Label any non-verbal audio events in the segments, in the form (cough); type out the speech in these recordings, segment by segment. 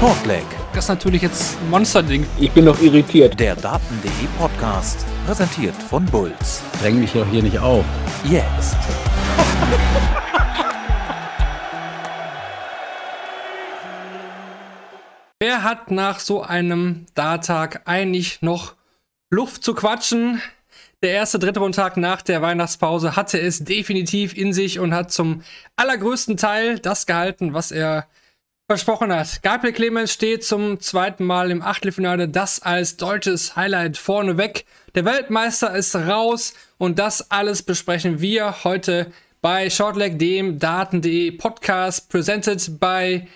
Shortleg. Das ist natürlich jetzt ein Monsterding. Ich bin noch irritiert. Der Daten.de Podcast. Präsentiert von Bulls. Dräng mich doch hier nicht auf. Jetzt. (laughs) Wer hat nach so einem Dartag eigentlich noch Luft zu quatschen? Der erste dritte Wochentag nach der Weihnachtspause hatte es definitiv in sich und hat zum allergrößten Teil das gehalten, was er versprochen hat. Gabriel Clemens steht zum zweiten Mal im Achtelfinale, das als deutsches Highlight vorneweg. Der Weltmeister ist raus und das alles besprechen wir heute bei Shortleg, dem Daten.de Podcast, presented by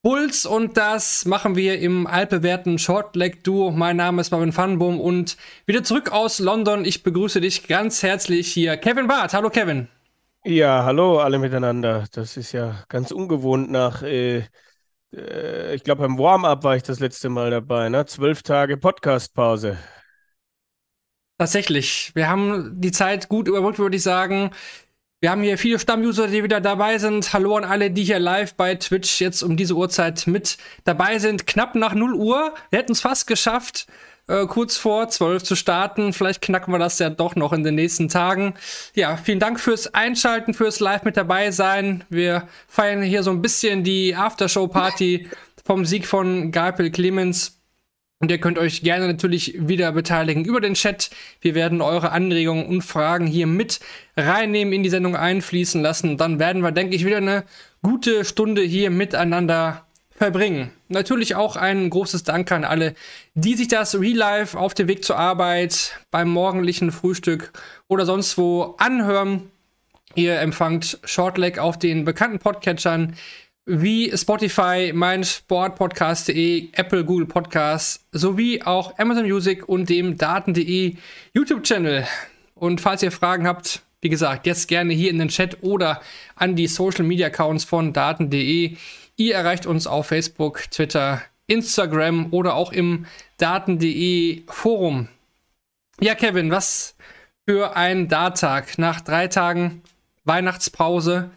Bulls und das machen wir im altbewährten Shortleg-Duo. Mein Name ist Marvin Fanboom und wieder zurück aus London. Ich begrüße dich ganz herzlich hier, Kevin Barth. Hallo Kevin. Ja, hallo alle miteinander. Das ist ja ganz ungewohnt nach, äh, äh, ich glaube beim Warm-up war ich das letzte Mal dabei, ne? Zwölf Tage Podcast-Pause. Tatsächlich. Wir haben die Zeit gut überbrückt, würde ich sagen. Wir haben hier viele Stammuser, die wieder dabei sind. Hallo an alle, die hier live bei Twitch jetzt um diese Uhrzeit mit dabei sind. Knapp nach 0 Uhr. Wir hätten es fast geschafft, äh, kurz vor 12 zu starten. Vielleicht knacken wir das ja doch noch in den nächsten Tagen. Ja, vielen Dank fürs Einschalten, fürs Live mit dabei sein. Wir feiern hier so ein bisschen die Aftershow-Party vom Sieg von Gabriel Clemens. Und ihr könnt euch gerne natürlich wieder beteiligen über den Chat. Wir werden eure Anregungen und Fragen hier mit reinnehmen, in die Sendung einfließen lassen. Dann werden wir, denke ich, wieder eine gute Stunde hier miteinander verbringen. Natürlich auch ein großes Dank an alle, die sich das Real Life auf dem Weg zur Arbeit, beim morgendlichen Frühstück oder sonst wo anhören. Ihr empfangt Shortleg auf den bekannten Podcatchern wie Spotify, mein Sportpodcast.de, Apple, Google Podcasts sowie auch Amazon Music und dem Daten.de YouTube-Channel. Und falls ihr Fragen habt, wie gesagt, jetzt gerne hier in den Chat oder an die Social Media Accounts von Daten.de. Ihr erreicht uns auf Facebook, Twitter, Instagram oder auch im Daten.de Forum. Ja, Kevin, was für ein Darttag nach drei Tagen Weihnachtspause.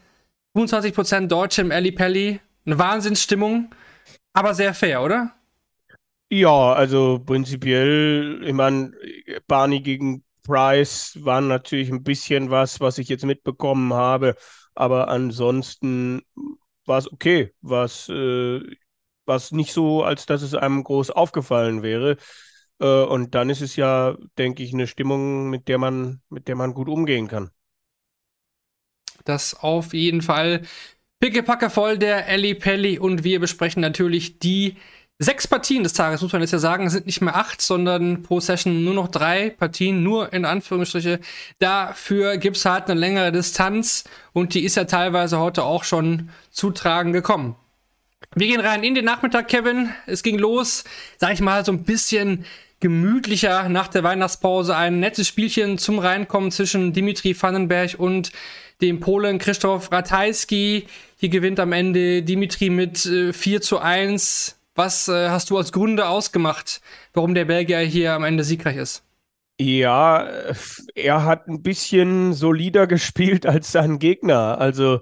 25% Deutsche im Ali Pelli. Eine Wahnsinnsstimmung, aber sehr fair, oder? Ja, also prinzipiell, ich meine, Barney gegen Price war natürlich ein bisschen was, was ich jetzt mitbekommen habe, aber ansonsten war es okay, was äh, was nicht so, als dass es einem groß aufgefallen wäre. Äh, und dann ist es ja, denke ich, eine Stimmung, mit der man, mit der man gut umgehen kann. Das auf jeden Fall pickepacke voll der Elli Pelli und wir besprechen natürlich die sechs Partien des Tages, muss man jetzt ja sagen, sind nicht mehr acht, sondern pro Session nur noch drei Partien, nur in Anführungsstriche. Dafür gibt es halt eine längere Distanz und die ist ja teilweise heute auch schon zu tragen gekommen. Wir gehen rein in den Nachmittag, Kevin. Es ging los, sag ich mal, so ein bisschen gemütlicher nach der Weihnachtspause. Ein nettes Spielchen zum Reinkommen zwischen Dimitri Vandenberg und dem Polen Christoph Ratajski. Hier gewinnt am Ende Dimitri mit äh, 4 zu 1. Was äh, hast du als Gründe ausgemacht, warum der Belgier hier am Ende siegreich ist? Ja, er hat ein bisschen solider (laughs) gespielt als sein Gegner. Also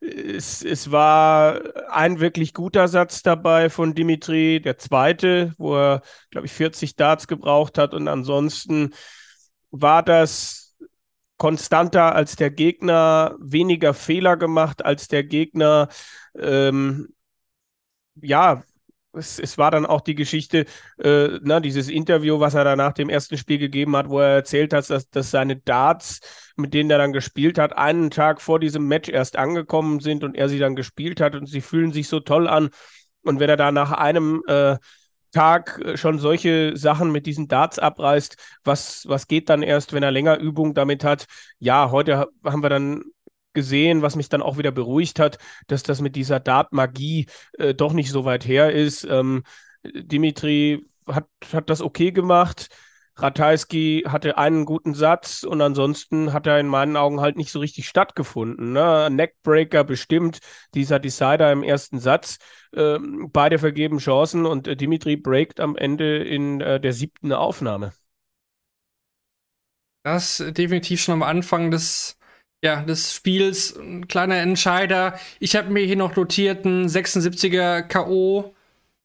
es, es war ein wirklich guter Satz dabei von Dimitri, der zweite, wo er, glaube ich, 40 Darts gebraucht hat. Und ansonsten war das konstanter als der Gegner, weniger Fehler gemacht als der Gegner. Ähm, ja, es, es, war dann auch die Geschichte, äh, na, dieses Interview, was er da nach dem ersten Spiel gegeben hat, wo er erzählt hat, dass, dass seine Darts, mit denen er dann gespielt hat, einen Tag vor diesem Match erst angekommen sind und er sie dann gespielt hat und sie fühlen sich so toll an. Und wenn er da nach einem äh, Tag äh, schon solche Sachen mit diesen Darts abreißt, was, was geht dann erst, wenn er länger Übung damit hat? Ja, heute haben wir dann gesehen, was mich dann auch wieder beruhigt hat, dass das mit dieser Dart-Magie äh, doch nicht so weit her ist. Ähm, Dimitri hat, hat das okay gemacht. Ratajski hatte einen guten Satz und ansonsten hat er in meinen Augen halt nicht so richtig stattgefunden. Ne? Neckbreaker bestimmt, dieser Decider im ersten Satz. Ähm, beide vergeben Chancen und äh, Dimitri breakt am Ende in äh, der siebten Aufnahme. Das definitiv schon am Anfang des, ja, des Spiels ein kleiner Entscheider. Ich habe mir hier noch notiert, ein 76er K.O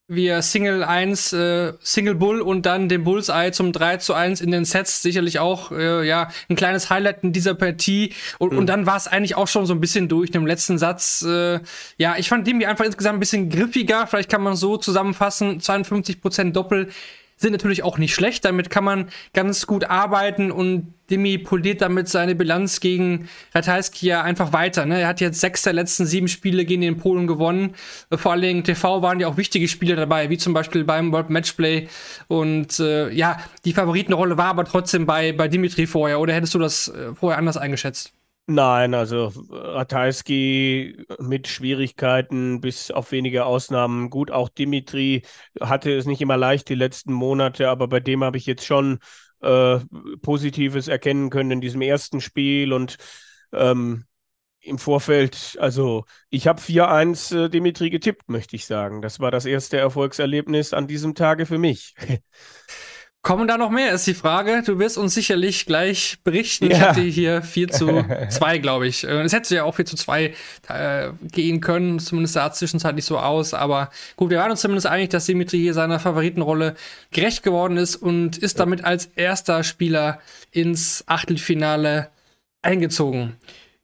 wir Single 1, äh, Single Bull und dann den Bullseye zum 3 zu 1 in den Sets sicherlich auch, äh, ja, ein kleines Highlight in dieser Partie. Und, mhm. und dann war es eigentlich auch schon so ein bisschen durch im letzten Satz. Äh, ja, ich fand Demi einfach insgesamt ein bisschen griffiger. Vielleicht kann man so zusammenfassen. 52% Doppel sind natürlich auch nicht schlecht. Damit kann man ganz gut arbeiten und Demi poliert damit seine Bilanz gegen Ratajski ja einfach weiter. Ne? Er hat jetzt sechs der letzten sieben Spiele gegen den Polen gewonnen. Vor allen Dingen TV waren ja auch wichtige Spiele dabei, wie zum Beispiel beim World Matchplay. Und äh, ja, die Favoritenrolle war aber trotzdem bei, bei Dimitri vorher. Oder hättest du das äh, vorher anders eingeschätzt? Nein, also Ratajski mit Schwierigkeiten, bis auf wenige Ausnahmen. Gut, auch Dimitri hatte es nicht immer leicht die letzten Monate, aber bei dem habe ich jetzt schon äh, Positives erkennen können in diesem ersten Spiel und ähm, im Vorfeld, also ich habe 4-1 äh, Dimitri getippt, möchte ich sagen. Das war das erste Erfolgserlebnis an diesem Tage für mich. (laughs) Kommen da noch mehr, ist die Frage. Du wirst uns sicherlich gleich berichten. Ja. Ich hatte hier 4 zu (laughs) 2, glaube ich. Es hätte ja auch 4 zu 2 äh, gehen können. Zumindest sah es zwischenzeitlich so aus. Aber gut, wir waren uns zumindest einig, dass Dimitri hier seiner Favoritenrolle gerecht geworden ist und ist damit als erster Spieler ins Achtelfinale eingezogen.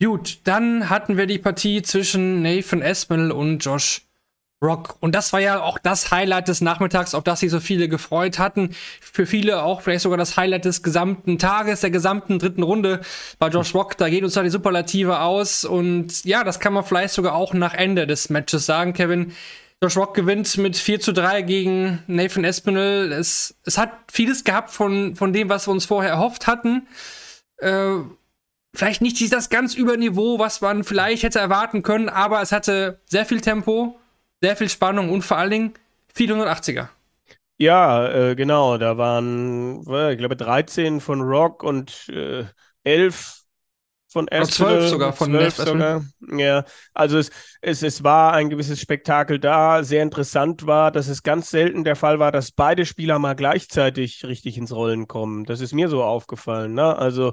Gut, dann hatten wir die Partie zwischen Nathan Espinel und Josh Rock. Und das war ja auch das Highlight des Nachmittags, auf das sich so viele gefreut hatten. Für viele auch vielleicht sogar das Highlight des gesamten Tages, der gesamten dritten Runde bei Josh Rock. Da geht uns da die Superlative aus. Und ja, das kann man vielleicht sogar auch nach Ende des Matches sagen, Kevin. Josh Rock gewinnt mit 4 zu 3 gegen Nathan Espinel. Es, es hat vieles gehabt von, von dem, was wir uns vorher erhofft hatten. Äh, vielleicht nicht das ganz über Niveau, was man vielleicht hätte erwarten können, aber es hatte sehr viel Tempo sehr viel Spannung und vor allen Dingen viele 180er. Ja, äh, genau. Da waren, ich glaube, 13 von Rock und äh, 11 von Espinel. 12 sogar von 12 sogar. Ja, also es, es, es war ein gewisses Spektakel da. Sehr interessant war, dass es ganz selten der Fall war, dass beide Spieler mal gleichzeitig richtig ins Rollen kommen. Das ist mir so aufgefallen. Ne? Also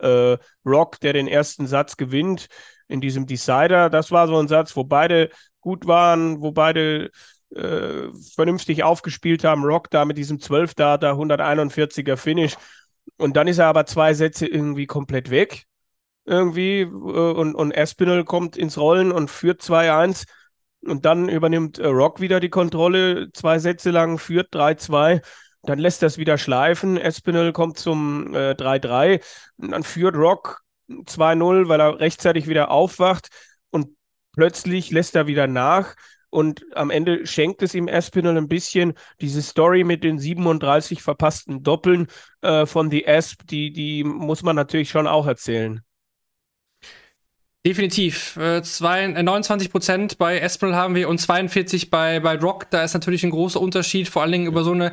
äh, Rock, der den ersten Satz gewinnt in diesem Decider, das war so ein Satz, wo beide gut waren, wo beide äh, vernünftig aufgespielt haben. Rock da mit diesem 12-Data, 141er Finish. Und dann ist er aber zwei Sätze irgendwie komplett weg. Irgendwie. Äh, und, und Espinel kommt ins Rollen und führt 2-1. Und dann übernimmt äh, Rock wieder die Kontrolle, zwei Sätze lang, führt 3-2. Dann lässt es wieder schleifen. Espinel kommt zum äh, 3-3. Und dann führt Rock 2-0, weil er rechtzeitig wieder aufwacht. Und plötzlich lässt er wieder nach und am Ende schenkt es ihm Espinel ein bisschen diese Story mit den 37 verpassten Doppeln äh, von The Asp, die, die muss man natürlich schon auch erzählen. Definitiv. Äh, zwei, äh, 29 Prozent bei Espinel haben wir und 42 bei, bei Rock. Da ist natürlich ein großer Unterschied, vor allen Dingen über so eine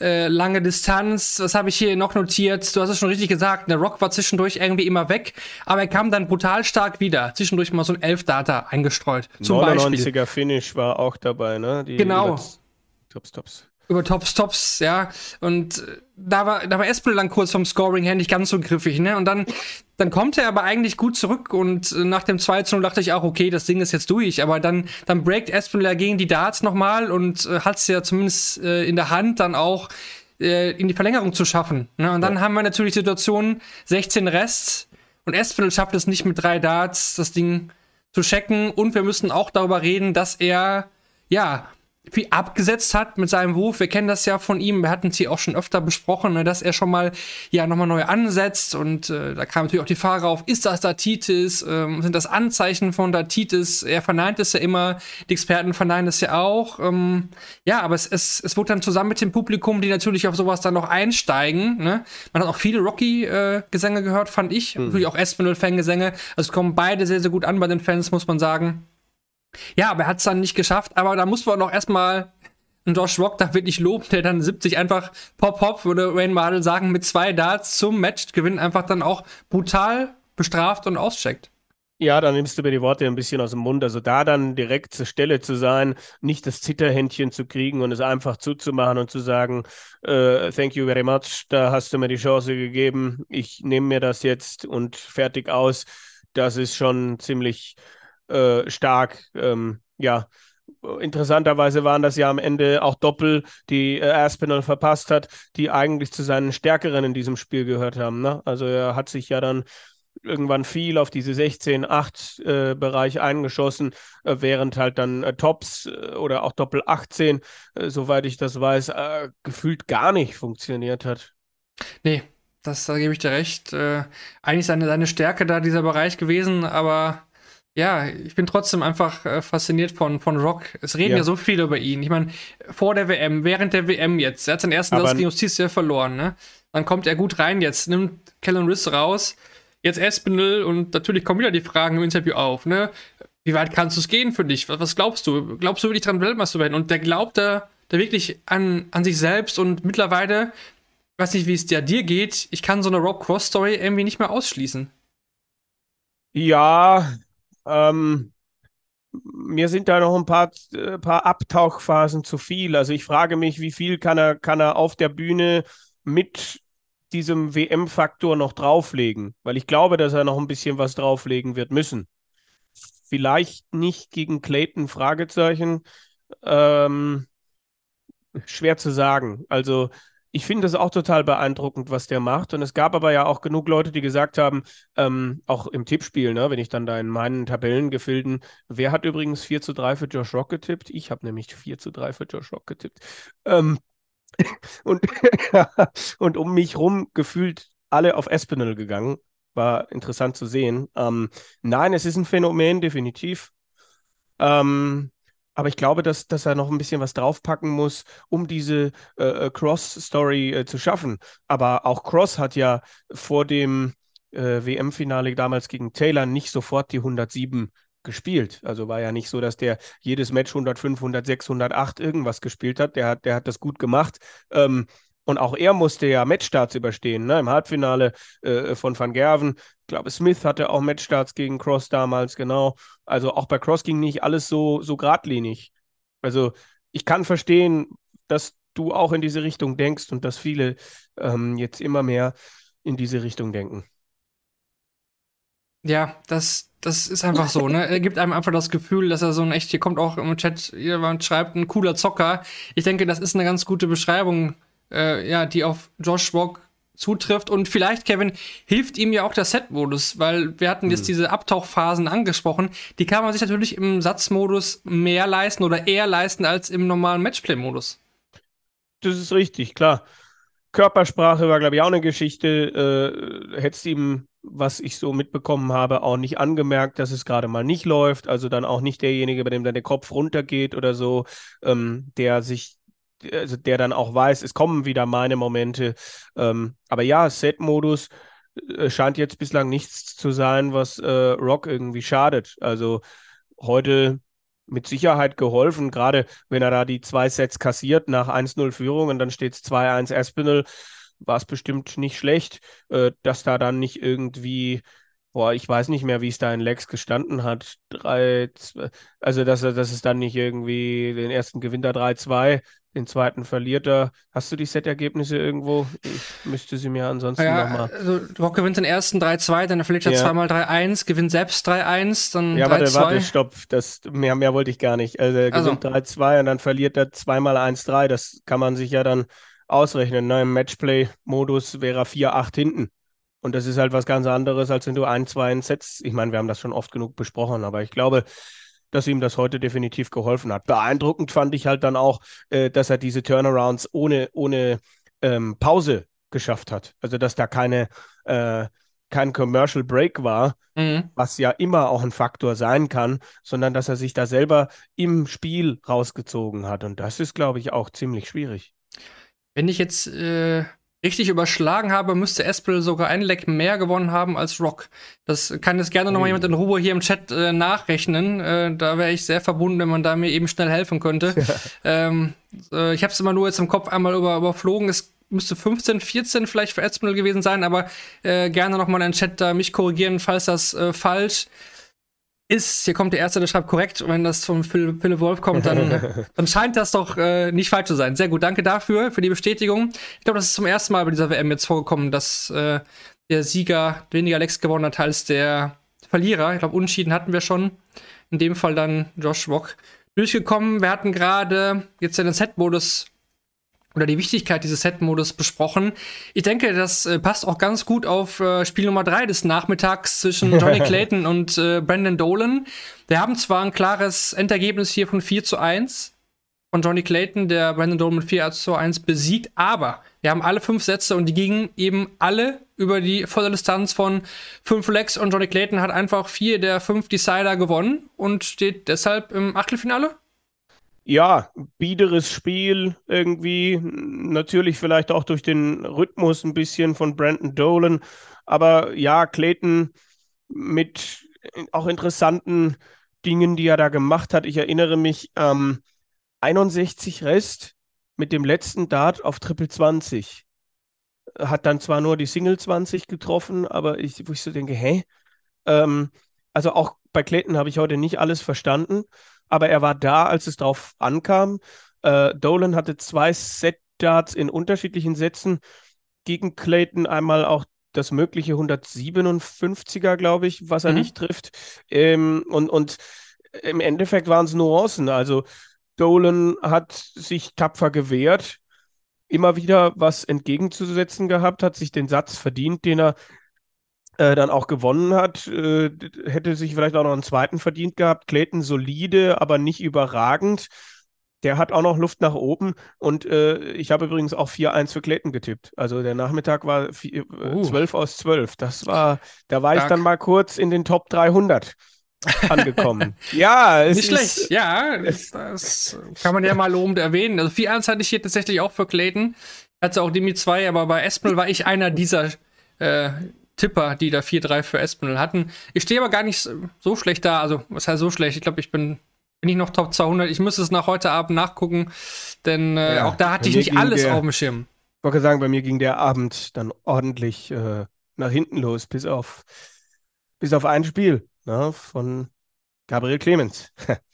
äh, lange Distanz. Was habe ich hier noch notiert? Du hast es schon richtig gesagt. Der Rock war zwischendurch irgendwie immer weg, aber er kam dann brutal stark wieder. Zwischendurch mal so ein Elf-Data eingestreut. Zum 99er Finish war auch dabei, ne? Die genau. Tops, Tops über Tops, Tops, ja. Und äh, da war, da war Espel dann kurz vom Scoring her nicht ganz so griffig, ne? Und dann, dann kommt er aber eigentlich gut zurück und äh, nach dem 2 0 dachte ich auch, okay, das Ding ist jetzt durch. Aber dann, dann breakt Espel gegen die Darts nochmal und äh, hat es ja zumindest äh, in der Hand, dann auch äh, in die Verlängerung zu schaffen. Ne? Und dann ja. haben wir natürlich Situationen, 16 Rest und Espinel schafft es nicht mit drei Darts, das Ding zu checken. Und wir müssen auch darüber reden, dass er, ja, viel abgesetzt hat mit seinem Wurf. Wir kennen das ja von ihm. Wir hatten es hier auch schon öfter besprochen, ne, dass er schon mal ja nochmal neu ansetzt. Und äh, da kam natürlich auch die Frage auf, ist das Datitis? Ähm, sind das Anzeichen von Datitis? Er verneint es ja immer, die Experten verneinen es ja auch. Ähm, ja, aber es, es, es wurde dann zusammen mit dem Publikum, die natürlich auf sowas dann noch einsteigen. Ne? Man hat auch viele Rocky-Gesänge äh, gehört, fand ich. Mhm. Natürlich auch Espinel-Fangesänge. Also es kommen beide sehr, sehr gut an bei den Fans, muss man sagen. Ja, aber er hat es dann nicht geschafft. Aber da muss man noch erstmal einen Josh Rock da wirklich loben, der dann 70 einfach pop-pop, würde Wayne Mardell sagen, mit zwei Darts zum Matchgewinn einfach dann auch brutal bestraft und auscheckt. Ja, dann nimmst du mir die Worte ein bisschen aus dem Mund. Also da dann direkt zur Stelle zu sein, nicht das Zitterhändchen zu kriegen und es einfach zuzumachen und zu sagen, äh, thank you very much, da hast du mir die Chance gegeben, ich nehme mir das jetzt und fertig aus. Das ist schon ziemlich äh, stark. Ähm, ja, Interessanterweise waren das ja am Ende auch Doppel, die äh, Aspinall verpasst hat, die eigentlich zu seinen Stärkeren in diesem Spiel gehört haben. Ne? Also er hat sich ja dann irgendwann viel auf diese 16-8-Bereich äh, eingeschossen, äh, während halt dann äh, Tops äh, oder auch Doppel 18, äh, soweit ich das weiß, gefühlt gar nicht funktioniert hat. Nee, das, da gebe ich dir recht. eigentlich seine, seine Stärke da dieser Bereich gewesen, aber ja, ich bin trotzdem einfach äh, fasziniert von, von Rock. Es reden ja. ja so viele über ihn. Ich meine, vor der WM, während der WM jetzt, er hat seinen ersten Satz gegen Justiz verloren, ne? Dann kommt er gut rein jetzt, nimmt Kellen Riss raus, jetzt Espinel und natürlich kommen wieder die Fragen im Interview auf, ne? Wie weit kannst du es gehen für dich? Was, was, glaubst du? Glaubst du wirklich dran, Weltmeister zu werden? Und der glaubt da, da wirklich an, an sich selbst und mittlerweile, weiß nicht, wie es dir, dir geht, ich kann so eine Rock-Cross-Story irgendwie nicht mehr ausschließen. Ja, ähm, mir sind da noch ein paar, äh, paar Abtauchphasen zu viel. Also ich frage mich, wie viel kann er, kann er auf der Bühne mit diesem WM-Faktor noch drauflegen? Weil ich glaube, dass er noch ein bisschen was drauflegen wird müssen. Vielleicht nicht gegen Clayton, Fragezeichen. Ähm, schwer zu sagen. Also ich finde es auch total beeindruckend, was der macht. Und es gab aber ja auch genug Leute, die gesagt haben, ähm, auch im Tippspiel, ne, wenn ich dann da in meinen Tabellengefilden, wer hat übrigens 4 zu 3 für Josh Rock getippt? Ich habe nämlich 4 zu 3 für Josh Rock getippt. Ähm, (laughs) und, (laughs) und um mich rum gefühlt alle auf Espinel gegangen. War interessant zu sehen. Ähm, nein, es ist ein Phänomen, definitiv. Ähm, aber ich glaube, dass, dass er noch ein bisschen was draufpacken muss, um diese äh, äh, Cross-Story äh, zu schaffen. Aber auch Cross hat ja vor dem äh, WM-Finale damals gegen Taylor nicht sofort die 107 gespielt. Also war ja nicht so, dass der jedes Match 105, 106, 108 irgendwas gespielt hat. Der hat, der hat das gut gemacht. Ähm, und auch er musste ja Matchstarts überstehen, ne? im Halbfinale äh, von Van Gerven. Ich glaube, Smith hatte auch Matchstarts gegen Cross damals, genau. Also auch bei Cross ging nicht alles so, so geradlinig. Also ich kann verstehen, dass du auch in diese Richtung denkst und dass viele ähm, jetzt immer mehr in diese Richtung denken. Ja, das, das ist einfach so, ne? (laughs) Er gibt einem einfach das Gefühl, dass er so ein echt, hier kommt auch im Chat, jemand schreibt, ein cooler Zocker. Ich denke, das ist eine ganz gute Beschreibung äh, ja, die auf Josh Rock zutrifft. Und vielleicht, Kevin, hilft ihm ja auch der Set-Modus, weil wir hatten jetzt hm. diese Abtauchphasen angesprochen. Die kann man sich natürlich im Satzmodus mehr leisten oder eher leisten als im normalen Matchplay-Modus. Das ist richtig, klar. Körpersprache war, glaube ich, auch eine Geschichte. Äh, Hättest ihm, was ich so mitbekommen habe, auch nicht angemerkt, dass es gerade mal nicht läuft. Also dann auch nicht derjenige, bei dem dann der Kopf runtergeht oder so, ähm, der sich also der dann auch weiß, es kommen wieder meine Momente. Ähm, aber ja, Set-Modus äh, scheint jetzt bislang nichts zu sein, was äh, Rock irgendwie schadet. Also heute mit Sicherheit geholfen, gerade wenn er da die zwei Sets kassiert nach 1-0 Führung und dann steht es 2-1 Espinel, war es bestimmt nicht schlecht, äh, dass da dann nicht irgendwie Boah, ich weiß nicht mehr, wie es da in Lex gestanden hat. Drei, zwei, also, dass, er, dass es dann nicht irgendwie den ersten gewinnt er 3-2, den zweiten verliert er. Hast du die Set-Ergebnisse irgendwo? Ich müsste sie mir ansonsten ja, nochmal. Also, Rock gewinnt den ersten 3-2, dann verliert er ja. zweimal 3-1, gewinnt selbst 3-1, dann. Ja, warte, warte, stopp. Das, mehr, mehr wollte ich gar nicht. Also, er gewinnt also. 3-2 und dann verliert er zweimal 1-3. Das kann man sich ja dann ausrechnen. Ne? Im Matchplay-Modus wäre er 4-8 hinten. Und das ist halt was ganz anderes, als wenn du ein, zwei Sets, ich meine, wir haben das schon oft genug besprochen, aber ich glaube, dass ihm das heute definitiv geholfen hat. Beeindruckend fand ich halt dann auch, äh, dass er diese Turnarounds ohne, ohne ähm, Pause geschafft hat. Also, dass da keine, äh, kein Commercial Break war, mhm. was ja immer auch ein Faktor sein kann, sondern dass er sich da selber im Spiel rausgezogen hat. Und das ist, glaube ich, auch ziemlich schwierig. Wenn ich jetzt äh, richtig überschlagen habe, müsste Espel sogar ein Leck mehr gewonnen haben als Rock. Das kann jetzt gerne nochmal jemand in Ruhe hier im Chat äh, nachrechnen. Äh, da wäre ich sehr verbunden, wenn man da mir eben schnell helfen könnte. (laughs) ähm, äh, ich habe es immer nur jetzt im Kopf einmal über, überflogen. Es müsste 15, 14 vielleicht für Espel gewesen sein, aber äh, gerne nochmal in den Chat da mich korrigieren, falls das äh, falsch ist ist, hier kommt der Erste, der schreibt korrekt, wenn das von Phil, Philipp Wolf kommt, dann, (laughs) dann scheint das doch äh, nicht falsch zu sein. Sehr gut, danke dafür, für die Bestätigung. Ich glaube, das ist zum ersten Mal bei dieser WM jetzt vorgekommen, dass äh, der Sieger weniger Lecks gewonnen hat als der Verlierer. Ich glaube, Unschieden hatten wir schon. In dem Fall dann Josh Rock. durchgekommen. Wir hatten gerade jetzt den Set-Modus oder die Wichtigkeit dieses Set-Modus besprochen. Ich denke, das äh, passt auch ganz gut auf äh, Spiel Nummer 3 des Nachmittags zwischen (laughs) Johnny Clayton und äh, Brandon Dolan. Wir haben zwar ein klares Endergebnis hier von 4 zu 1 von Johnny Clayton, der Brandon Dolan mit 4 zu 1 besiegt, aber wir haben alle fünf Sätze und die gingen eben alle über die volle Distanz von fünf Legs und Johnny Clayton hat einfach vier der fünf Decider gewonnen und steht deshalb im Achtelfinale ja, biederes Spiel irgendwie. Natürlich vielleicht auch durch den Rhythmus ein bisschen von Brandon Dolan. Aber ja, Clayton mit auch interessanten Dingen, die er da gemacht hat. Ich erinnere mich, ähm, 61 Rest mit dem letzten Dart auf Triple 20. Hat dann zwar nur die Single 20 getroffen, aber ich, wo ich so denke, hä? Ähm, also auch bei Clayton habe ich heute nicht alles verstanden aber er war da, als es drauf ankam. Äh, Dolan hatte zwei Set-Darts in unterschiedlichen Sätzen gegen Clayton. Einmal auch das mögliche 157er, glaube ich, was er mhm. nicht trifft. Ähm, und, und im Endeffekt waren es Nuancen. Also Dolan hat sich tapfer gewehrt, immer wieder was entgegenzusetzen gehabt, hat sich den Satz verdient, den er äh, dann auch gewonnen hat, äh, hätte sich vielleicht auch noch einen zweiten verdient gehabt. Clayton solide, aber nicht überragend. Der hat auch noch Luft nach oben und äh, ich habe übrigens auch 4-1 für Clayton getippt. Also der Nachmittag war vier, äh, uh. 12 aus 12. Das war, da war Stark. ich dann mal kurz in den Top 300 angekommen. (laughs) ja, es nicht ist, schlecht. Ja, das kann man ja mal lobend erwähnen. Also 4-1 hatte ich hier tatsächlich auch für Clayton. Hatte auch Demi 2, aber bei Espel war ich einer dieser äh, Tipper, die da 4-3 für Espinel hatten. Ich stehe aber gar nicht so schlecht da. Also, was heißt so schlecht? Ich glaube, ich bin, bin ich noch Top 200. Ich müsste es nach heute Abend nachgucken, denn äh, ja, auch da hatte ich nicht alles der, auf dem Schirm. Ich wollte sagen, bei mir ging der Abend dann ordentlich äh, nach hinten los, bis auf, bis auf ein Spiel ne, von Gabriel Clemens. (laughs)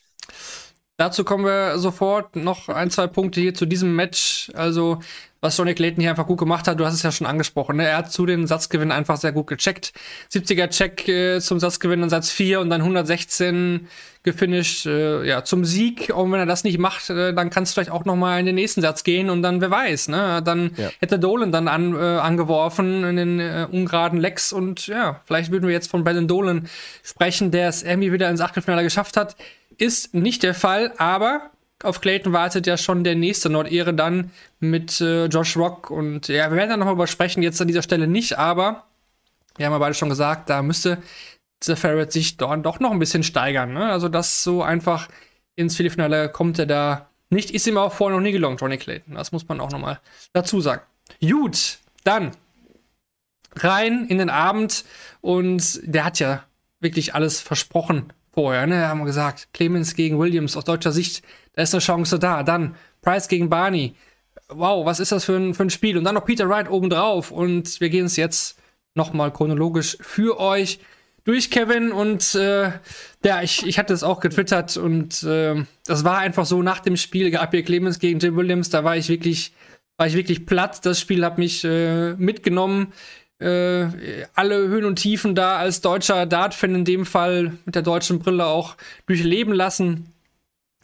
Dazu kommen wir sofort noch ein, zwei Punkte hier zu diesem Match. Also, was Johnny Clayton hier einfach gut gemacht hat, du hast es ja schon angesprochen. Ne? Er hat zu den Satzgewinnen einfach sehr gut gecheckt. 70er Check äh, zum Satzgewinn in Satz 4 und dann 116 gefinisht, äh, ja, zum Sieg. Und wenn er das nicht macht, äh, dann kann es vielleicht auch noch mal in den nächsten Satz gehen und dann, wer weiß, ne? Dann ja. hätte Dolan dann an, äh, angeworfen in den äh, ungeraden Lecks und ja, vielleicht würden wir jetzt von Brandon Dolan sprechen, der es irgendwie wieder ins Achtelfinale geschafft hat. Ist nicht der Fall, aber auf Clayton wartet ja schon der nächste Nordehre dann mit äh, Josh Rock. Und ja, wir werden da nochmal übersprechen, jetzt an dieser Stelle nicht, aber wir haben ja beide schon gesagt, da müsste The Ferret sich dann doch noch ein bisschen steigern. Ne? Also, das so einfach ins Viertelfinale kommt er da nicht. Ist ihm auch vorher noch nie gelungen, Johnny Clayton. Das muss man auch nochmal dazu sagen. Gut, dann rein in den Abend und der hat ja wirklich alles versprochen vorher. Ne? Haben wir gesagt, Clemens gegen Williams aus deutscher Sicht da ist eine Chance da. Dann Price gegen Barney. Wow, was ist das für ein, für ein Spiel? Und dann noch Peter Wright obendrauf. Und wir gehen es jetzt nochmal chronologisch für euch durch, Kevin. Und äh, ja, ich, ich hatte es auch getwittert. Und äh, das war einfach so nach dem Spiel Gabriel Clemens gegen Jim Williams. Da war ich wirklich, war ich wirklich platt. Das Spiel hat mich äh, mitgenommen. Äh, alle Höhen und Tiefen da als deutscher Dart-Fan in dem Fall mit der deutschen Brille auch durchleben lassen.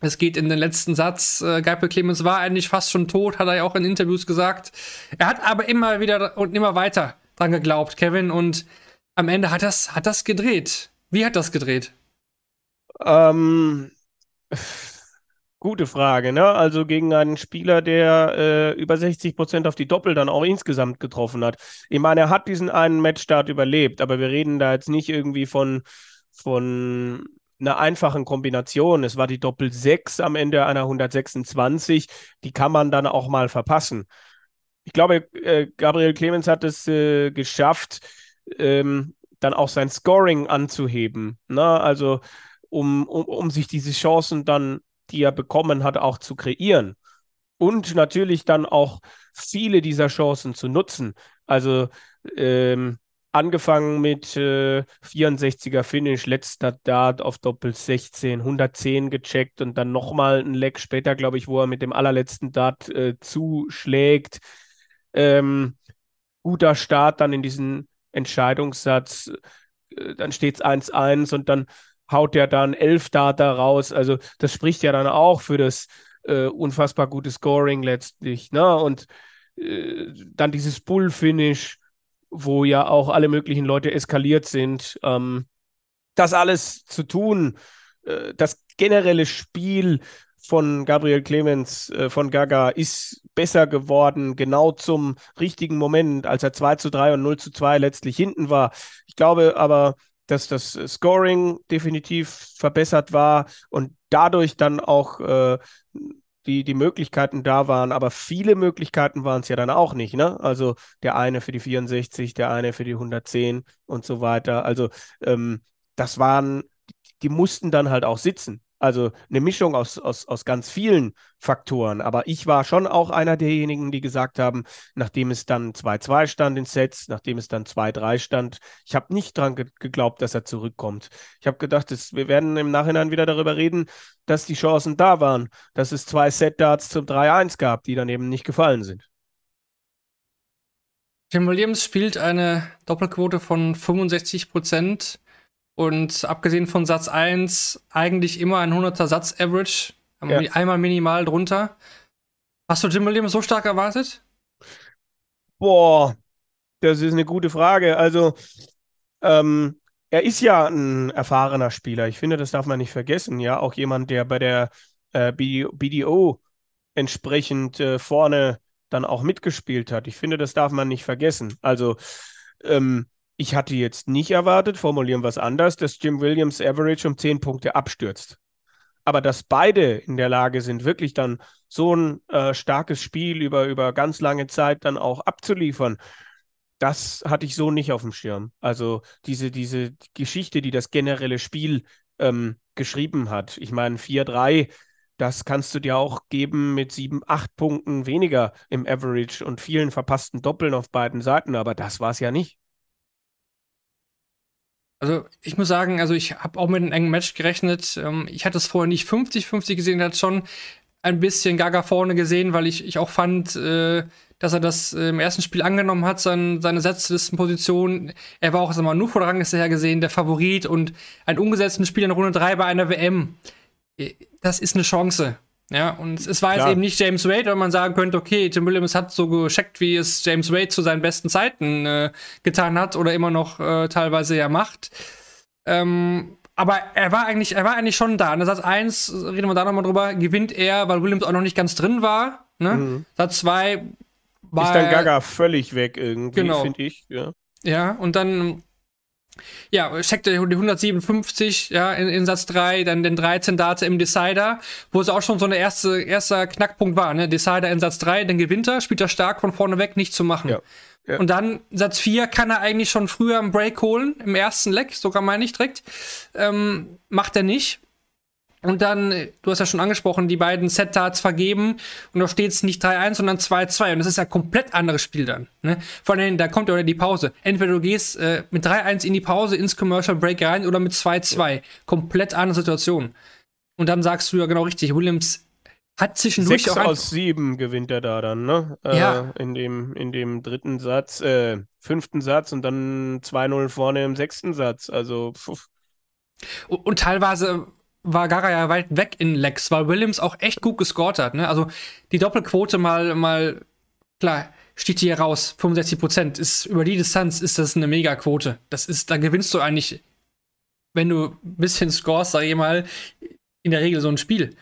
Es geht in den letzten Satz. Äh, Gabriel Clemens war eigentlich fast schon tot, hat er ja auch in Interviews gesagt. Er hat aber immer wieder und immer weiter dran geglaubt, Kevin. Und am Ende hat das, hat das gedreht. Wie hat das gedreht? Ähm, gute Frage, ne? Also gegen einen Spieler, der äh, über 60 Prozent auf die Doppel dann auch insgesamt getroffen hat. Ich meine, er hat diesen einen Matchstart überlebt, aber wir reden da jetzt nicht irgendwie von, von einer einfachen Kombination. Es war die Doppel 6 am Ende einer 126. Die kann man dann auch mal verpassen. Ich glaube, äh, Gabriel Clemens hat es äh, geschafft, ähm, dann auch sein Scoring anzuheben. Ne? Also, um, um, um sich diese Chancen dann, die er bekommen hat, auch zu kreieren. Und natürlich dann auch viele dieser Chancen zu nutzen. Also, ähm, angefangen mit äh, 64er Finish, letzter Dart auf Doppel 16, 110 gecheckt und dann nochmal ein Leck später, glaube ich, wo er mit dem allerletzten Dart äh, zuschlägt. Ähm, guter Start dann in diesen Entscheidungssatz. Äh, dann steht es 1-1 und dann haut der dann elf Data raus. Also das spricht ja dann auch für das äh, unfassbar gute Scoring letztlich. Ne? Und äh, dann dieses Bull-Finish, wo ja auch alle möglichen Leute eskaliert sind. Ähm, das alles zu tun, äh, das generelle Spiel von Gabriel Clemens, äh, von Gaga, ist besser geworden, genau zum richtigen Moment, als er 2 zu 3 und 0 zu 2 letztlich hinten war. Ich glaube aber, dass das Scoring definitiv verbessert war und dadurch dann auch äh, die, die Möglichkeiten da waren, aber viele Möglichkeiten waren es ja dann auch nicht, ne? Also der eine für die 64, der eine für die 110 und so weiter. Also ähm, das waren, die mussten dann halt auch sitzen. Also eine Mischung aus, aus, aus ganz vielen Faktoren. Aber ich war schon auch einer derjenigen, die gesagt haben, nachdem es dann 2-2 stand in Sets, nachdem es dann 2-3 stand, ich habe nicht dran ge geglaubt, dass er zurückkommt. Ich habe gedacht, das, wir werden im Nachhinein wieder darüber reden, dass die Chancen da waren, dass es zwei Set-Darts zum 3-1 gab, die dann eben nicht gefallen sind. Tim Williams spielt eine Doppelquote von 65 Prozent und abgesehen von Satz 1 eigentlich immer ein 100er Satz-Average. Ja. Einmal minimal drunter. Hast du Jim Williams so stark erwartet? Boah, das ist eine gute Frage. Also, ähm, er ist ja ein erfahrener Spieler. Ich finde, das darf man nicht vergessen. Ja, auch jemand, der bei der äh, BDO entsprechend äh, vorne dann auch mitgespielt hat. Ich finde, das darf man nicht vergessen. Also, ähm, ich hatte jetzt nicht erwartet, formulieren wir es anders, dass Jim Williams Average um 10 Punkte abstürzt. Aber dass beide in der Lage sind, wirklich dann so ein äh, starkes Spiel über, über ganz lange Zeit dann auch abzuliefern, das hatte ich so nicht auf dem Schirm. Also diese, diese Geschichte, die das generelle Spiel ähm, geschrieben hat. Ich meine, 4-3, das kannst du dir auch geben mit 7, 8 Punkten weniger im Average und vielen verpassten Doppeln auf beiden Seiten, aber das war es ja nicht. Also ich muss sagen, also ich habe auch mit einem engen Match gerechnet. Ähm, ich hatte es vorher nicht 50-50 gesehen, hat schon ein bisschen Gaga vorne gesehen, weil ich, ich auch fand, äh, dass er das äh, im ersten Spiel angenommen hat, sein, seine Setzlistenposition. Er war auch, sag mal, nur vor der Rangliste her gesehen, der Favorit und ein umgesetzten Spiel in Runde 3 bei einer WM. Äh, das ist eine Chance. Ja, und es war Klar. jetzt eben nicht James Wade, weil man sagen könnte, okay, Tim Williams hat so gescheckt, wie es James Wade zu seinen besten Zeiten äh, getan hat oder immer noch äh, teilweise ja macht. Ähm, aber er war eigentlich, er war eigentlich schon da. In Satz 1, reden wir da nochmal drüber, gewinnt er, weil Williams auch noch nicht ganz drin war. Ne? Mhm. Satz 2 war. Ist dann Gaga völlig weg irgendwie, genau. finde ich. Ja. ja, und dann ja, checkte die 157, ja, in, in Satz 3, dann den 13 Data im Decider, wo es auch schon so ein erste, erster Knackpunkt war, ne? Decider in Satz 3, dann gewinnt er, spielt er stark von vorne weg, nicht zu machen. Ja. Ja. Und dann Satz 4 kann er eigentlich schon früher einen Break holen, im ersten Leck, sogar meine ich direkt. Ähm, macht er nicht. Und dann, du hast ja schon angesprochen, die beiden Set-Darts vergeben und da steht es nicht 3-1, sondern 2-2. Und das ist ja ein komplett anderes Spiel dann. Ne? Vor allem, da kommt ja die Pause. Entweder du gehst äh, mit 3-1 in die Pause, ins Commercial Break rein oder mit 2-2. Ja. Komplett andere Situation. Und dann sagst du ja genau richtig, Williams hat zwischendurch Sechs auch aus sieben gewinnt er da dann, ne? Äh, ja. in, dem, in dem dritten Satz, äh, fünften Satz und dann 2-0 vorne im sechsten Satz. Also, pff. Und teilweise war Gara ja weit weg in Lex, weil Williams auch echt gut gescored hat. Ne? Also die Doppelquote mal, mal, klar, steht hier raus, 65 Prozent. Ist, über die Distanz ist das eine Mega-Quote. Das ist, da gewinnst du eigentlich, wenn du ein bisschen scorest, sag ich mal, in der Regel so ein Spiel.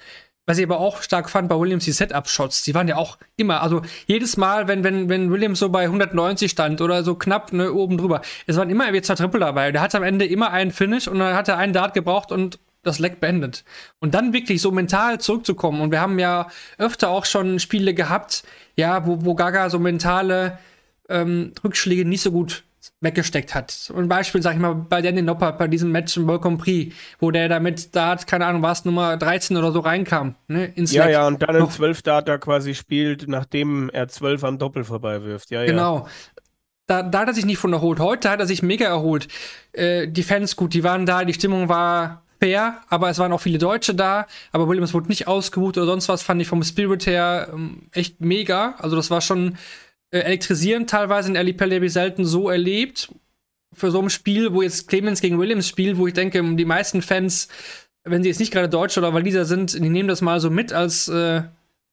Was ich aber auch stark fand bei Williams, die Setup-Shots, die waren ja auch immer, also jedes Mal, wenn, wenn, wenn Williams so bei 190 stand oder so knapp ne, oben drüber, es waren immer irgendwie zwei Triple dabei. Der hat am Ende immer einen Finish und dann hat er einen Dart gebraucht und das Leck beendet. Und dann wirklich so mental zurückzukommen. Und wir haben ja öfter auch schon Spiele gehabt, ja, wo, wo Gaga so mentale ähm, Rückschläge nicht so gut weggesteckt hat. Ein Beispiel, sag ich mal, bei Danny Noppert, bei diesem Match im World Prix, wo der damit, da hat, keine Ahnung, war es Nummer 13 oder so reinkam, ne, ins Ja, Leck. ja, und dann im 12 Data quasi spielt, nachdem er 12 am Doppel vorbei wirft. Ja, genau. Ja. Da, da hat er sich nicht von erholt. Heute hat er sich mega erholt. Äh, die Fans, gut, die waren da, die Stimmung war fair, aber es waren auch viele Deutsche da. Aber Williams wurde nicht ausgebucht oder sonst was, fand ich vom Spirit her ähm, echt mega. Also das war schon äh, elektrisierend teilweise in Ali Pelli selten so erlebt. für so ein Spiel, wo jetzt Clemens gegen Williams spielt, wo ich denke, die meisten Fans, wenn sie jetzt nicht gerade Deutsche oder Waliser sind, die nehmen das mal so mit als äh,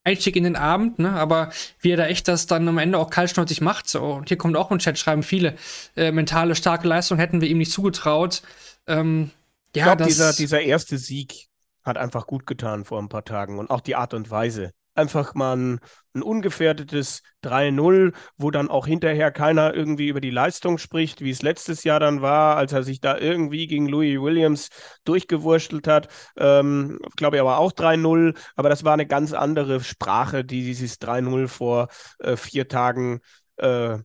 Einstieg in den Abend, ne? Aber wie er da echt das dann am Ende auch kaltschnäuzig macht, so. Und hier kommt auch im Chat, schreiben viele, äh, mentale starke Leistung hätten wir ihm nicht zugetraut. Ähm, ja, ich glaube, dieser, dieser erste Sieg hat einfach gut getan vor ein paar Tagen und auch die Art und Weise einfach mal ein, ein ungefährdetes 3-0, wo dann auch hinterher keiner irgendwie über die Leistung spricht, wie es letztes Jahr dann war, als er sich da irgendwie gegen Louis Williams durchgewurstelt hat. Ähm, glaube ich aber auch 3-0, aber das war eine ganz andere Sprache, die dieses 3-0 vor äh, vier Tagen, äh,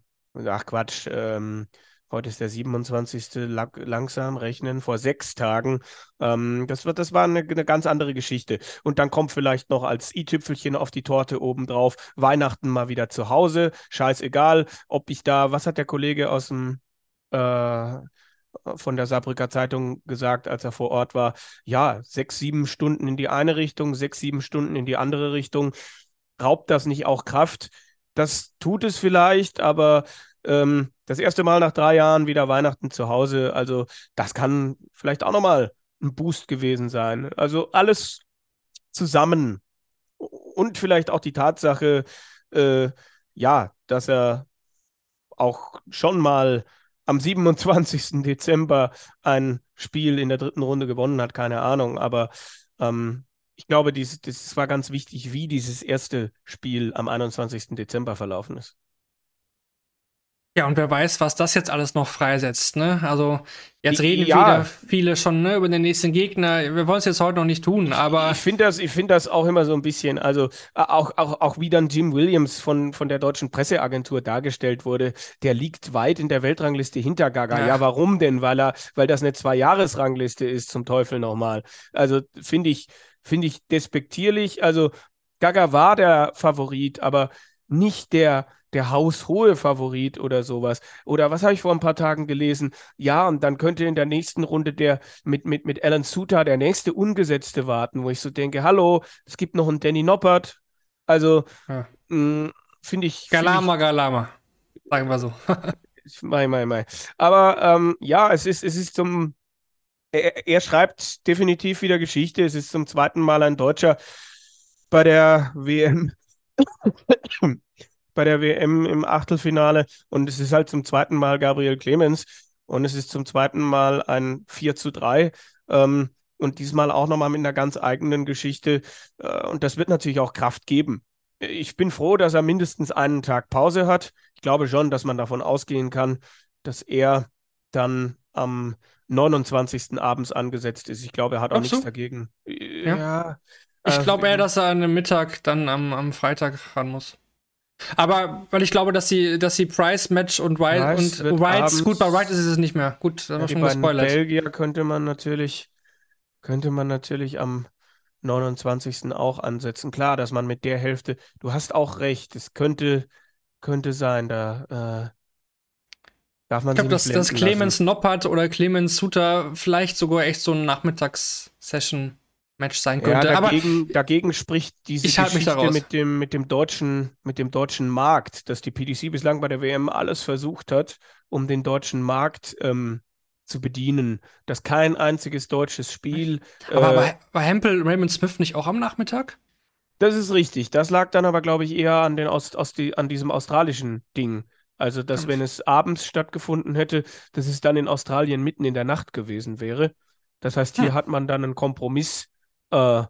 ach Quatsch, ähm, Heute ist der 27. Lang langsam rechnen, vor sechs Tagen. Ähm, das, wird, das war eine, eine, ganz andere Geschichte. Und dann kommt vielleicht noch als i-Tüpfelchen auf die Torte obendrauf Weihnachten mal wieder zu Hause. Scheißegal, ob ich da, was hat der Kollege aus dem äh, von der Saarbrücker Zeitung gesagt, als er vor Ort war, ja, sechs, sieben Stunden in die eine Richtung, sechs, sieben Stunden in die andere Richtung. Raubt das nicht auch Kraft? Das tut es vielleicht, aber ähm, das erste Mal nach drei Jahren wieder Weihnachten zu Hause. Also das kann vielleicht auch nochmal ein Boost gewesen sein. Also alles zusammen. Und vielleicht auch die Tatsache, äh, ja, dass er auch schon mal am 27. (laughs) Dezember ein Spiel in der dritten Runde gewonnen hat, keine Ahnung. Aber ähm, ich glaube, das war ganz wichtig, wie dieses erste Spiel am 21. Dezember verlaufen ist. Ja, und wer weiß, was das jetzt alles noch freisetzt, ne? Also, jetzt reden ja. wieder viele schon ne, über den nächsten Gegner. Wir wollen es jetzt heute noch nicht tun, aber. Ich finde das, ich das auch immer so ein bisschen, also auch, auch, auch wie dann Jim Williams von, von der deutschen Presseagentur dargestellt wurde, der liegt weit in der Weltrangliste hinter Gaga. Ja, ja warum denn? Weil er, weil das eine Zwei-Jahres-Rangliste ist, zum Teufel nochmal. Also finde ich, finde ich despektierlich. Also Gaga war der Favorit, aber nicht der der haushohe Favorit oder sowas. Oder was habe ich vor ein paar Tagen gelesen? Ja, und dann könnte in der nächsten Runde der mit, mit, mit Alan Suter der nächste Ungesetzte warten, wo ich so denke, hallo, es gibt noch einen Danny Noppert. Also ja. Mm, finde ich. Galama, find ich, Galama. Sagen wir so. (laughs) Mai, mai, mai. Aber ähm, ja, es ist, es ist zum. Er, er schreibt definitiv wieder Geschichte. Es ist zum zweiten Mal ein Deutscher bei der WM bei der WM im Achtelfinale und es ist halt zum zweiten Mal Gabriel Clemens und es ist zum zweiten Mal ein 4 zu 3. Ähm, und diesmal auch nochmal mit einer ganz eigenen Geschichte. Äh, und das wird natürlich auch Kraft geben. Ich bin froh, dass er mindestens einen Tag Pause hat. Ich glaube schon, dass man davon ausgehen kann, dass er dann am 29. abends angesetzt ist. Ich glaube, er hat auch Glaubst nichts du? dagegen. Ja. ja. Ich äh, glaube eher, dass er an einem Mittag dann am, am Freitag ran muss. Aber weil ich glaube, dass sie, dass sie Price, Match und White und White, gut, bei White ist es nicht mehr. Gut, da ja, schon gespoilert. Belgier könnte man natürlich, könnte man natürlich am 29. auch ansetzen. Klar, dass man mit der Hälfte, du hast auch recht, es könnte, könnte sein, da äh, darf man Ich glaube, dass, dass Clemens Noppert oder Clemens Suter vielleicht sogar echt so eine Nachmittagssession Match sein könnte. Ja, dagegen, Aber dagegen spricht diese ich Geschichte mit dem, mit, dem deutschen, mit dem deutschen Markt, dass die PDC bislang bei der WM alles versucht hat, um den deutschen Markt ähm, zu bedienen. Dass kein einziges deutsches Spiel. Aber äh, war, war Hempel Raymond Smith nicht auch am Nachmittag? Das ist richtig. Das lag dann aber, glaube ich, eher an, den Ost, Ost, an diesem australischen Ding. Also, dass wenn es abends stattgefunden hätte, dass es dann in Australien mitten in der Nacht gewesen wäre. Das heißt, hier hm. hat man dann einen Kompromiss äh,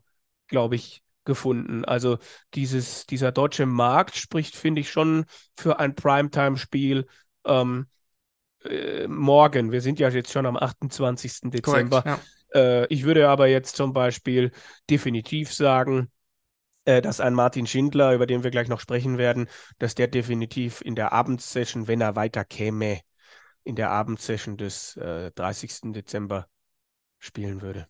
glaube ich, gefunden. Also dieses, dieser deutsche Markt spricht, finde ich, schon für ein Primetime-Spiel ähm, äh, morgen. Wir sind ja jetzt schon am 28. Dezember. Correct, ja. äh, ich würde aber jetzt zum Beispiel definitiv sagen, äh, dass ein Martin Schindler, über den wir gleich noch sprechen werden, dass der definitiv in der Abendsession, wenn er weiter käme, in der Abendsession des 30. Äh, Dezember spielen würde.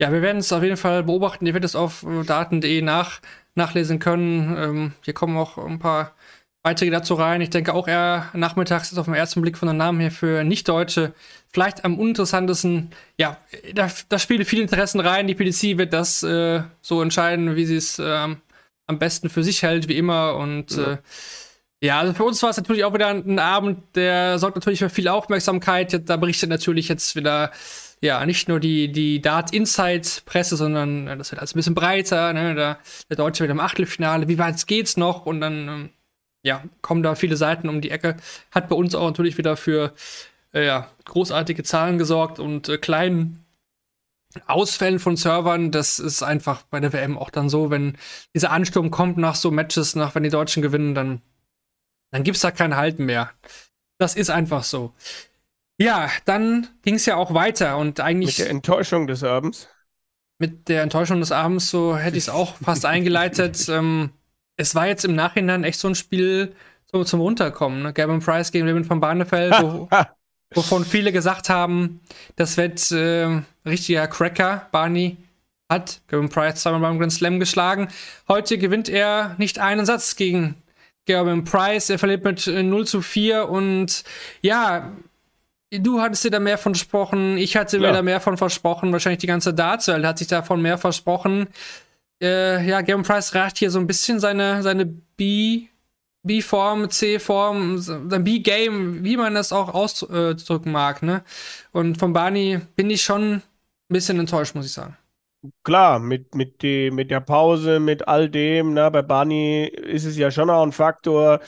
Ja, wir werden es auf jeden Fall beobachten. Ihr werdet es auf äh, daten.de nach, nachlesen können. Ähm, hier kommen auch ein paar Beiträge dazu rein. Ich denke auch eher nachmittags ist auf den ersten Blick von den Namen her für Nicht-Deutsche vielleicht am uninteressantesten. Ja, da, da spielen viele Interessen rein. Die PDC wird das äh, so entscheiden, wie sie es äh, am besten für sich hält, wie immer. Und ja. äh, Ja, also für uns war es natürlich auch wieder ein Abend, der sorgt natürlich für viel Aufmerksamkeit. Da berichtet natürlich jetzt wieder, ja, nicht nur die, die Dart Insight Presse, sondern das wird alles ein bisschen breiter. Ne? Da, der Deutsche wieder im Achtelfinale. Wie weit geht's noch? Und dann, ähm, ja, kommen da viele Seiten um die Ecke. Hat bei uns auch natürlich wieder für, äh, ja, großartige Zahlen gesorgt und äh, kleinen Ausfällen von Servern, das ist einfach bei der WM auch dann so, wenn dieser Ansturm kommt nach so Matches, nach wenn die Deutschen gewinnen, dann dann gibt es da kein Halten mehr. Das ist einfach so. Ja, dann ging es ja auch weiter und eigentlich. Mit der Enttäuschung des Abends. Mit der Enttäuschung des Abends, so hätte ich es auch fast eingeleitet. (laughs) Ähm, es war jetzt im Nachhinein echt so ein Spiel so zum Runterkommen. Ne? Gavin Price gegen Levin von Barnefeld, wo, (laughs) wovon viele gesagt haben, das wird äh, richtiger Cracker. Barney hat Gavin Price zweimal beim Grand Slam geschlagen. Heute gewinnt er nicht einen Satz gegen Gerben Price, er verliert mit 0 äh, zu 4 und ja, du hattest dir da mehr von versprochen, ich hatte mir da mehr von versprochen, wahrscheinlich die ganze Dartswelt hat sich davon mehr versprochen. Äh, ja, Gerben Price reicht hier so ein bisschen seine, seine B, B-Form, C-Form, sein B-Game, wie man das auch ausdrücken mag, ne? Und von Barney bin ich schon ein bisschen enttäuscht, muss ich sagen klar, mit, mit, die, mit der Pause, mit all dem, na, bei Barney ist es ja schon auch ein Faktor,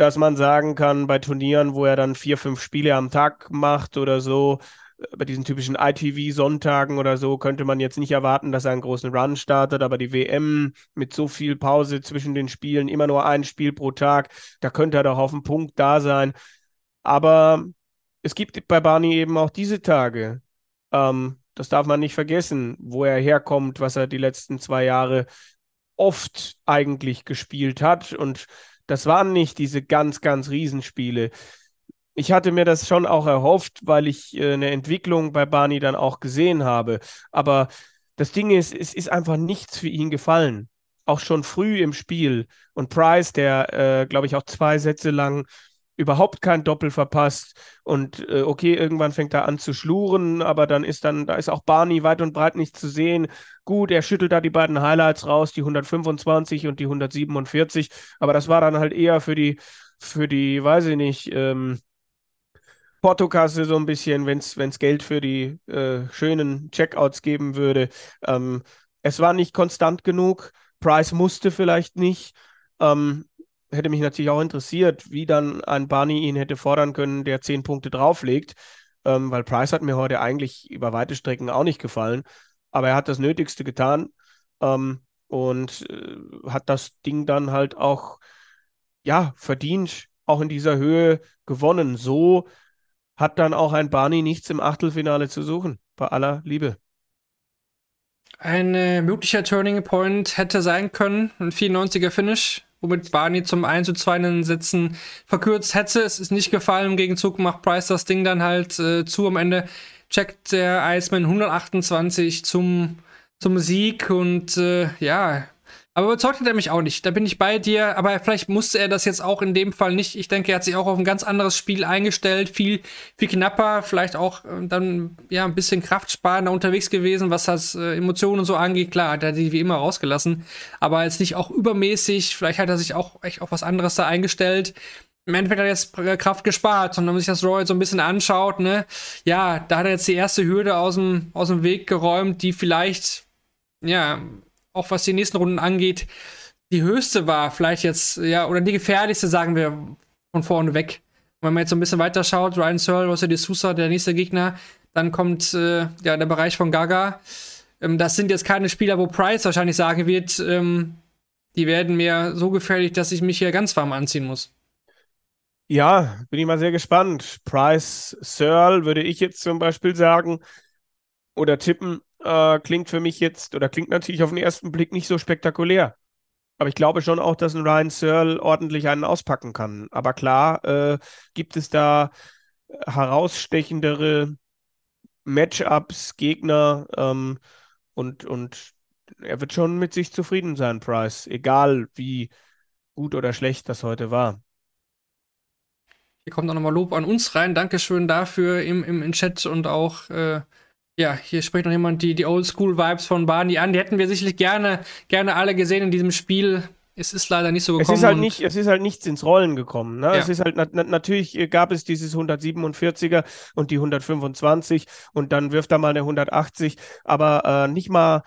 dass man sagen kann, bei Turnieren, wo er dann vier, fünf Spiele am Tag macht oder so, äh, bei diesen typischen ITV-Sonntagen oder so, könnte man jetzt nicht erwarten, dass er einen großen Run startet, aber die WM mit so viel Pause zwischen den Spielen, immer nur ein Spiel pro Tag, da könnte er doch auf den Punkt da sein. Aber es gibt bei Barney eben auch diese Tage. Ähm, das darf man nicht vergessen, wo er herkommt, was er die letzten zwei Jahre oft eigentlich gespielt hat. Und das waren nicht diese ganz, ganz Riesenspiele. Ich hatte mir das schon auch erhofft, weil ich äh, eine Entwicklung bei Barney dann auch gesehen habe. Aber das Ding ist, es ist einfach nichts für ihn gefallen. Auch schon früh im Spiel. Und Price, der, äh, glaube ich, auch zwei Sätze lang überhaupt kein Doppel verpasst und äh, okay, irgendwann fängt er an zu schluren, aber dann ist dann, da ist auch Barney weit und breit nicht zu sehen. Gut, er schüttelt da die beiden Highlights raus, die 125 und die 147, aber das war dann halt eher für die, für die, weiß ich nicht, ähm, Portokasse so ein bisschen, wenn es Geld für die äh, schönen Checkouts geben würde. Ähm, es war nicht konstant genug. Price musste vielleicht nicht. Ähm, hätte mich natürlich auch interessiert, wie dann ein Barney ihn hätte fordern können, der zehn Punkte drauflegt, ähm, weil Price hat mir heute eigentlich über weite Strecken auch nicht gefallen, aber er hat das Nötigste getan. Ähm, und äh, hat das Ding dann halt auch, ja, verdient, auch in dieser Höhe gewonnen. So hat dann auch ein Barney nichts im Achtelfinale zu suchen, bei aller Liebe. Ein äh, möglicher Turning Point hätte sein können, ein 94er Finish womit Barney zum 1 zu 2 in den Sätzen verkürzt hätte. Es ist nicht gefallen. Im Gegenzug macht Price das Ding dann halt äh, zu. Am Ende checkt der Iceman 128 zum, zum Sieg und äh, ja, aber überzeugt hat er mich auch nicht. Da bin ich bei dir. Aber vielleicht musste er das jetzt auch in dem Fall nicht. Ich denke, er hat sich auch auf ein ganz anderes Spiel eingestellt. Viel, viel knapper. Vielleicht auch äh, dann ja ein bisschen kraftsparender unterwegs gewesen, was das äh, Emotionen und so angeht. Klar, hat er die wie immer rausgelassen. Aber jetzt nicht auch übermäßig. Vielleicht hat er sich auch echt auf was anderes da eingestellt. Im Endeffekt hat er jetzt äh, Kraft gespart. Und wenn man sich das Roy so ein bisschen anschaut, ne, ja, da hat er jetzt die erste Hürde aus dem, aus dem Weg geräumt, die vielleicht, ja, auch was die nächsten Runden angeht, die höchste war, vielleicht jetzt, ja, oder die gefährlichste, sagen wir, von vorne weg. Und wenn man jetzt so ein bisschen weiter schaut, Ryan Searle, José de Sousa, der nächste Gegner, dann kommt äh, ja der Bereich von Gaga. Ähm, das sind jetzt keine Spieler, wo Price wahrscheinlich sagen wird, ähm, die werden mir so gefährlich, dass ich mich hier ganz warm anziehen muss. Ja, bin ich mal sehr gespannt. Price, Searle würde ich jetzt zum Beispiel sagen oder tippen, äh, klingt für mich jetzt, oder klingt natürlich auf den ersten Blick nicht so spektakulär. Aber ich glaube schon auch, dass ein Ryan Searle ordentlich einen auspacken kann. Aber klar, äh, gibt es da herausstechendere Matchups, Gegner ähm, und, und er wird schon mit sich zufrieden sein, Price, egal wie gut oder schlecht das heute war. Hier kommt auch nochmal Lob an uns rein. Dankeschön dafür im, im Chat und auch äh, ja, hier spricht noch jemand die, die Oldschool-Vibes von Barney an. Die hätten wir sicherlich gerne, gerne alle gesehen in diesem Spiel es ist leider nicht so gekommen. Es ist halt, nicht, es ist halt nichts ins Rollen gekommen. Ne? Ja. Es ist halt, na, na, natürlich gab es dieses 147er und die 125 und dann wirft er mal eine 180, aber äh, nicht mal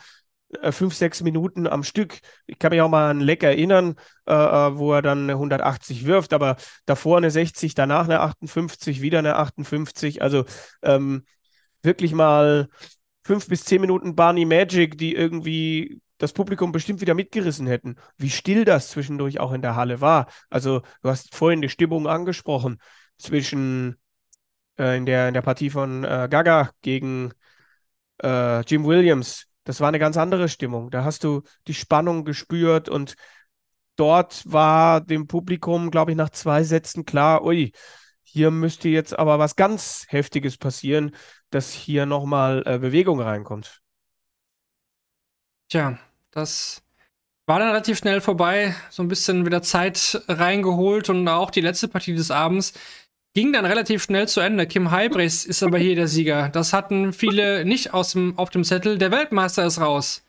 äh, fünf, sechs Minuten am Stück. Ich kann mich auch mal an Leck erinnern, äh, äh wo er dann eine 180 wirft, aber davor eine 60, danach eine 58, wieder eine 58. Also ähm, wirklich mal fünf bis zehn Minuten Barney Magic, die irgendwie das Publikum bestimmt wieder mitgerissen hätten. Wie still das zwischendurch auch in der Halle war. Also, du hast vorhin die Stimmung angesprochen zwischen äh, in, der, in der Partie von äh, Gaga gegen äh, Jim Williams. Das war eine ganz andere Stimmung. Da hast du die Spannung gespürt und dort war dem Publikum, glaube ich, nach zwei Sätzen klar, ui, hier müsste jetzt aber was ganz Heftiges passieren, dass hier nochmal äh, Bewegung reinkommt. Tja, das war dann relativ schnell vorbei. So ein bisschen wieder Zeit reingeholt und auch die letzte Partie des Abends ging dann relativ schnell zu Ende. Kim Heibrechts ist aber hier der Sieger. Das hatten viele nicht aus dem, auf dem Zettel. Der Weltmeister ist raus.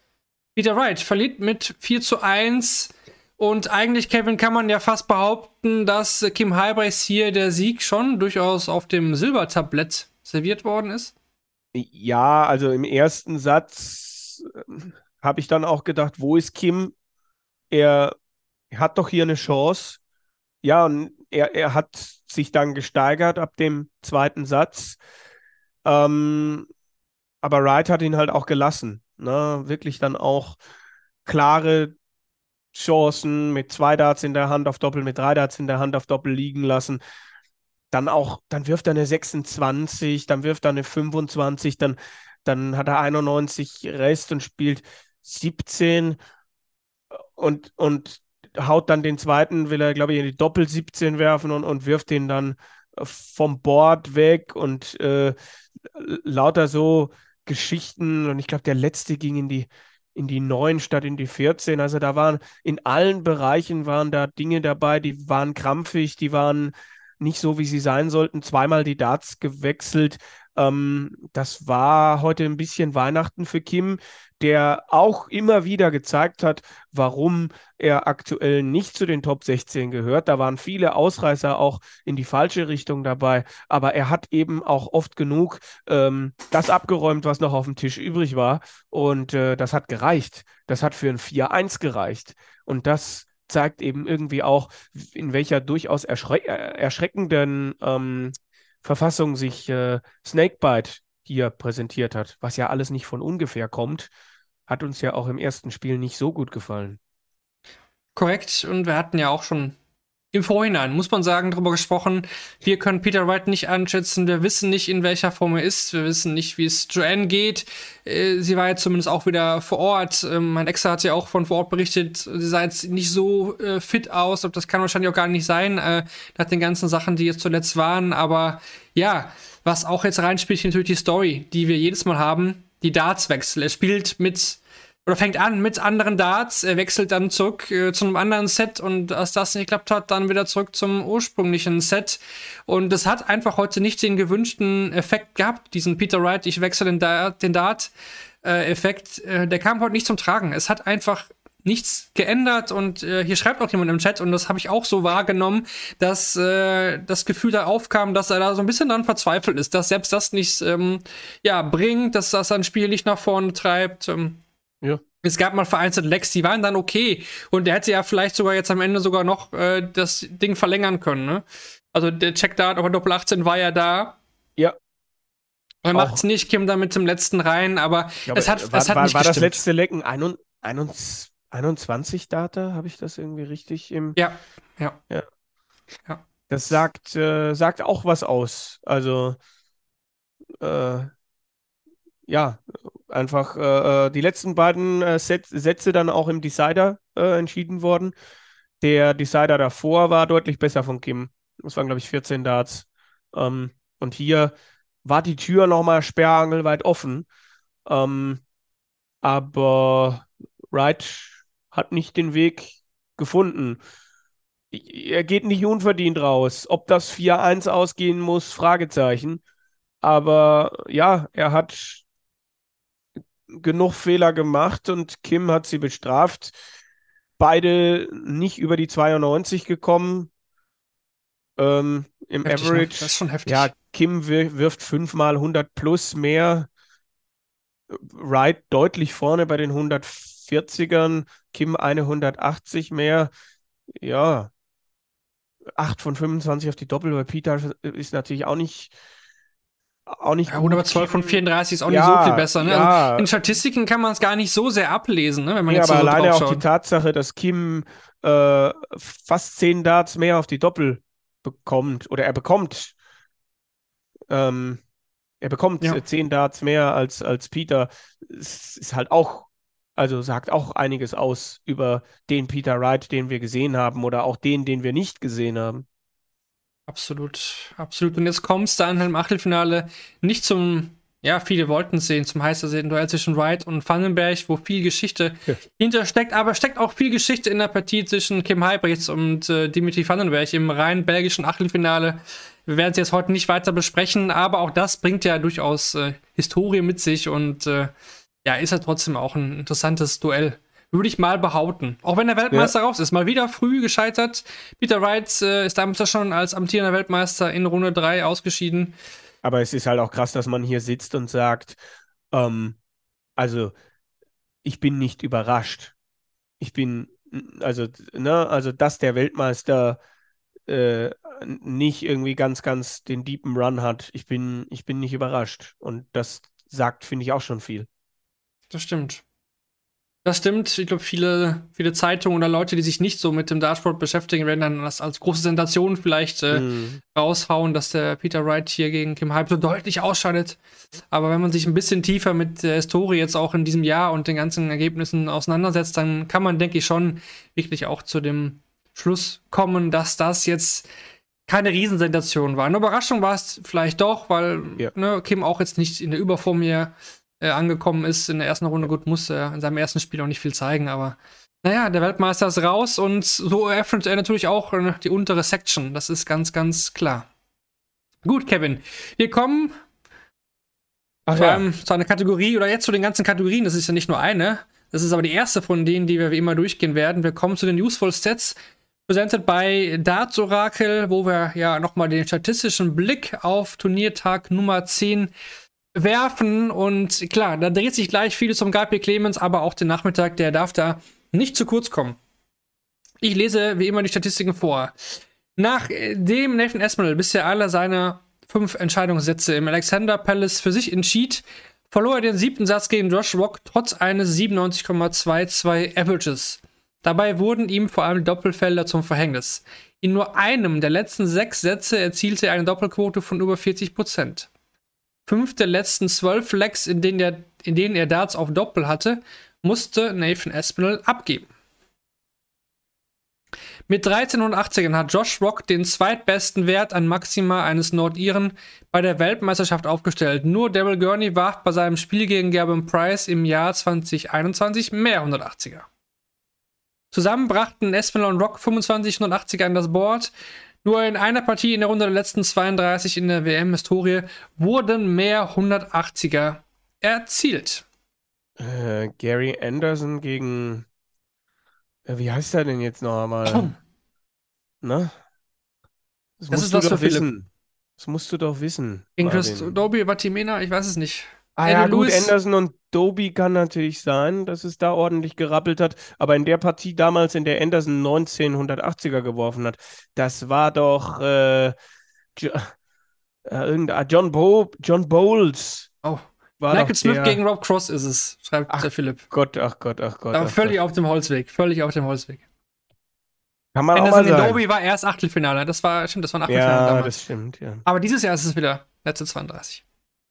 Peter Wright verliert mit 4 zu 1. Und eigentlich, Kevin, kann man ja fast behaupten, dass Kim Heibrechts hier der Sieg schon durchaus auf dem Silbertablett serviert worden ist. Ja, also im ersten Satz ähm, habe ich dann auch gedacht, wo ist Kim? Er hat doch hier eine Chance. Ja, und er, er hat sich dann gesteigert ab dem zweiten Satz. Ähm, aber Wright hat ihn halt auch gelassen. Ne? Wirklich dann auch klare Chancen mit zwei Darts in der Hand auf Doppel, mit drei Darts in der Hand auf Doppel liegen lassen. Dann auch, dann wirft er eine 26, dann wirft er eine 25, dann, dann hat er 91 Rest und spielt 17 und, und haut dann den zweiten, will er, glaube ich, in die Doppel 17 werfen und, und wirft den dann vom Board weg und äh, lauter so Geschichten. Und ich glaube, der letzte ging in die, in die 9 statt in die 14. Also da waren in allen Bereichen waren da Dinge dabei, die waren krampfig, die waren nicht so, wie sie sein sollten. Zweimal die Darts gewechselt. Ähm, das war heute ein bisschen Weihnachten für Kim, der auch immer wieder gezeigt hat, warum er aktuell nicht zu den Top 16 gehört. Da waren viele Ausreißer auch in die falsche Richtung dabei, aber er hat eben auch oft genug ähm, das abgeräumt, was noch auf dem Tisch übrig war. Und äh, das hat gereicht. Das hat für ein 4-1 gereicht. Und das zeigt eben irgendwie auch, in welcher durchaus erschre äh, erschreckenden ähm, Verfassung sich äh, Snakebite hier präsentiert hat, was ja alles nicht von ungefähr kommt, hat uns ja auch im ersten Spiel nicht so gut gefallen. Korrekt, und wir hatten ja auch schon im Vorhinein, muss man sagen, darüber gesprochen. Wir können Peter Wright nicht einschätzen. Wir wissen nicht, in welcher Form er ist. Wir wissen nicht, wie es Joanne geht. Äh, sie war jetzt zumindest auch wieder vor Ort. Ähm, mein Ex hat ja auch von vor Ort berichtet. Sie sah jetzt nicht so äh, fit aus. Das kann wahrscheinlich auch gar nicht sein, äh, nach den ganzen Sachen, die jetzt zuletzt waren. Aber ja, was auch jetzt reinspielt, natürlich die Story, die wir jedes Mal haben. Die Dartswechsel. Er spielt mit oder fängt an mit anderen Darts, wechselt dann zurück äh, zu einem anderen Set und als das nicht geklappt hat, dann wieder zurück zum ursprünglichen Set. Und es hat einfach heute nicht den gewünschten Effekt gehabt, diesen Peter Wright, ich wechsle den Dart, den Dart äh, Effekt, äh, der kam heute nicht zum Tragen. Es hat einfach nichts geändert und äh, hier schreibt auch jemand im Chat und das habe ich auch so wahrgenommen, dass äh, das Gefühl da aufkam, dass er da so ein bisschen dann verzweifelt ist, dass selbst das nichts ähm, ja, bringt, dass das sein Spiel nicht nach vorne treibt. Ähm, ja. Es gab mal vereinzelt Lecks, die waren dann okay. Und der hätte ja vielleicht sogar jetzt am Ende sogar noch äh, das Ding verlängern können. Ne? Also der Checkdart auf Doppel 18 war ja da. Ja. Er macht es nicht, Kim da mit dem letzten rein, aber ja, es hat, war, es hat war, nicht War gestimmt. das letzte Lecken 21, 21 Data? Habe ich das irgendwie richtig im. Ja, ja. ja. ja. Das sagt, äh, sagt auch was aus. Also, äh, ja, einfach äh, äh, die letzten beiden äh, Set Sätze dann auch im Decider äh, entschieden worden. Der Decider davor war deutlich besser von Kim. Das waren, glaube ich, 14 Darts. Ähm, und hier war die Tür nochmal sperrangelweit offen. Ähm, aber Wright hat nicht den Weg gefunden. Er geht nicht unverdient raus. Ob das 4-1 ausgehen muss, Fragezeichen. Aber ja, er hat genug Fehler gemacht und Kim hat sie bestraft. beide nicht über die 92 gekommen ähm, im Heftig, ne? Average. Das ist schon heftig. Ja, Kim wir- wirft fünfmal 100 plus mehr. Wright deutlich vorne bei den 140ern. Kim eine 180 mehr. Ja, 8 von 25 auf die Doppel bei Peter ist natürlich auch nicht, auch nicht Ja, gut. aber 12 von Kim- 34 ist auch Ja, nicht so viel besser. Ne? ja. Also in Statistiken kann man es gar nicht so sehr ablesen, ne? wenn man Ja, jetzt aber so alleine auch die. Tatsache, dass Kim äh, fast 10 Darts mehr auf die Doppel bekommt oder er bekommt ähm, er bekommt Ja. äh, 10 Darts mehr als, als Peter. Es ist halt auch, also sagt auch einiges aus über den Peter Wright, den wir gesehen haben oder auch den, den wir nicht gesehen haben. Absolut, absolut. Und jetzt kommst du dann im Achtelfinale nicht zum, ja, viele wollten es sehen, zum heißer sehen Duell zwischen Wright und Vandenberg, wo viel Geschichte Ja. hintersteckt, aber steckt auch viel Geschichte in der Partie zwischen Kim Heibrechts und äh, Dimitri Vandenberg im rein belgischen Achtelfinale. Wir werden es jetzt heute nicht weiter besprechen, aber auch das bringt ja durchaus äh, Historie mit sich und äh, ja, ist ja trotzdem auch ein interessantes Duell. Würde ich mal behaupten. Auch wenn der Weltmeister raus ist. Mal wieder früh gescheitert. Peter Wright äh, ist damals ja schon als amtierender Weltmeister in Runde 3 ausgeschieden. Aber es ist halt auch krass, dass man hier sitzt und sagt, ähm, also ich bin nicht überrascht. Ich bin, also, ne, also dass der Weltmeister äh, nicht irgendwie ganz, ganz den deepen Run hat. Ich bin, ich bin nicht überrascht. Und das sagt, finde ich, auch schon viel. Das stimmt. Das stimmt. Ich glaube, viele, viele Zeitungen oder Leute, die sich nicht so mit dem Dartsport beschäftigen, werden dann das als große Sensation vielleicht äh, Mhm. raushauen, dass der Peter Wright hier gegen Kim Hype so deutlich ausscheidet. Aber wenn man sich ein bisschen tiefer mit der Historie jetzt auch in diesem Jahr und den ganzen Ergebnissen auseinandersetzt, dann kann man, denke ich, schon wirklich auch zu dem Schluss kommen, dass das jetzt keine Riesensensation war. Eine Überraschung war es vielleicht doch, weil Ja. ne, Kim auch jetzt nicht in der Überform hier äh, angekommen ist in der ersten Runde. Gut, musste er in seinem ersten Spiel auch nicht viel zeigen, aber naja, der Weltmeister ist raus und so eröffnet er natürlich auch äh, die untere Section. Das ist ganz, ganz klar. Gut, Kevin. Wir kommen Ach vor ja. allem zu einer Kategorie oder jetzt zu den ganzen Kategorien. Das ist ja nicht nur eine. Das ist aber die erste von denen, die wir wie immer durchgehen werden. Wir kommen zu den Useful Stats. Präsentiert bei Darts Oracle, wo wir ja nochmal den statistischen Blick auf Turniertag Nummer 10 werfen. Und klar, da dreht sich gleich vieles um Gabriel Clemens, aber auch den Nachmittag, der darf da nicht zu kurz kommen. Ich lese wie immer die Statistiken vor. Nachdem Nathan Espinel bisher alle seine fünf Entscheidungssätze im Alexander Palace für sich entschied, verlor er den siebten Satz gegen Josh Rock trotz eines 97,22 Averages. Dabei wurden ihm vor allem Doppelfelder zum Verhängnis. In nur einem der letzten sechs Sätze erzielte er eine Doppelquote von über 40%. Fünf der letzten zwölf Legs, in denen, er, in denen er Darts auf Doppel hatte, musste Nathan Espinel abgeben. Mit 1380ern hat Josh Rock den zweitbesten Wert an Maxima eines Nordiren bei der Weltmeisterschaft aufgestellt. Nur Daryl Gurney warf bei seinem Spiel gegen Gavin Price im Jahr 2021 mehr 180er. Zusammen brachten Espinel und Rock 25 180er an das Board. Nur in einer Partie in der Runde der letzten 32 in der WM-Historie wurden mehr 180er erzielt. Äh, Gary Anderson gegen, äh, wie heißt er denn jetzt noch einmal? Ne? Das, Das musst ist doch für Philipp. wissen. Das musst du doch wissen. Gegen Chris Marvin. Doby, Vatimena, ich weiß es nicht. Ah ja, gut. Anderson und Doby kann natürlich sein, dass es da ordentlich gerappelt hat. Aber in der Partie damals, in der Anderson 19 180er geworfen hat, das war doch äh, äh, irgendein John, Bo John Bowles. Oh, War Michael Smith der, gegen Rob Cross ist es, schreibt Ach, der Philipp. Gott, ach Gott, ach Gott. Aber ach völlig Gott. auf dem Holzweg, völlig auf dem Holzweg. Kann man auch mal Anderson sagen. Doby war erst Achtelfinale, das war, stimmt, das war ein Achtelfinale Ja, damals. das stimmt, ja. Aber dieses Jahr ist es wieder letzte 32.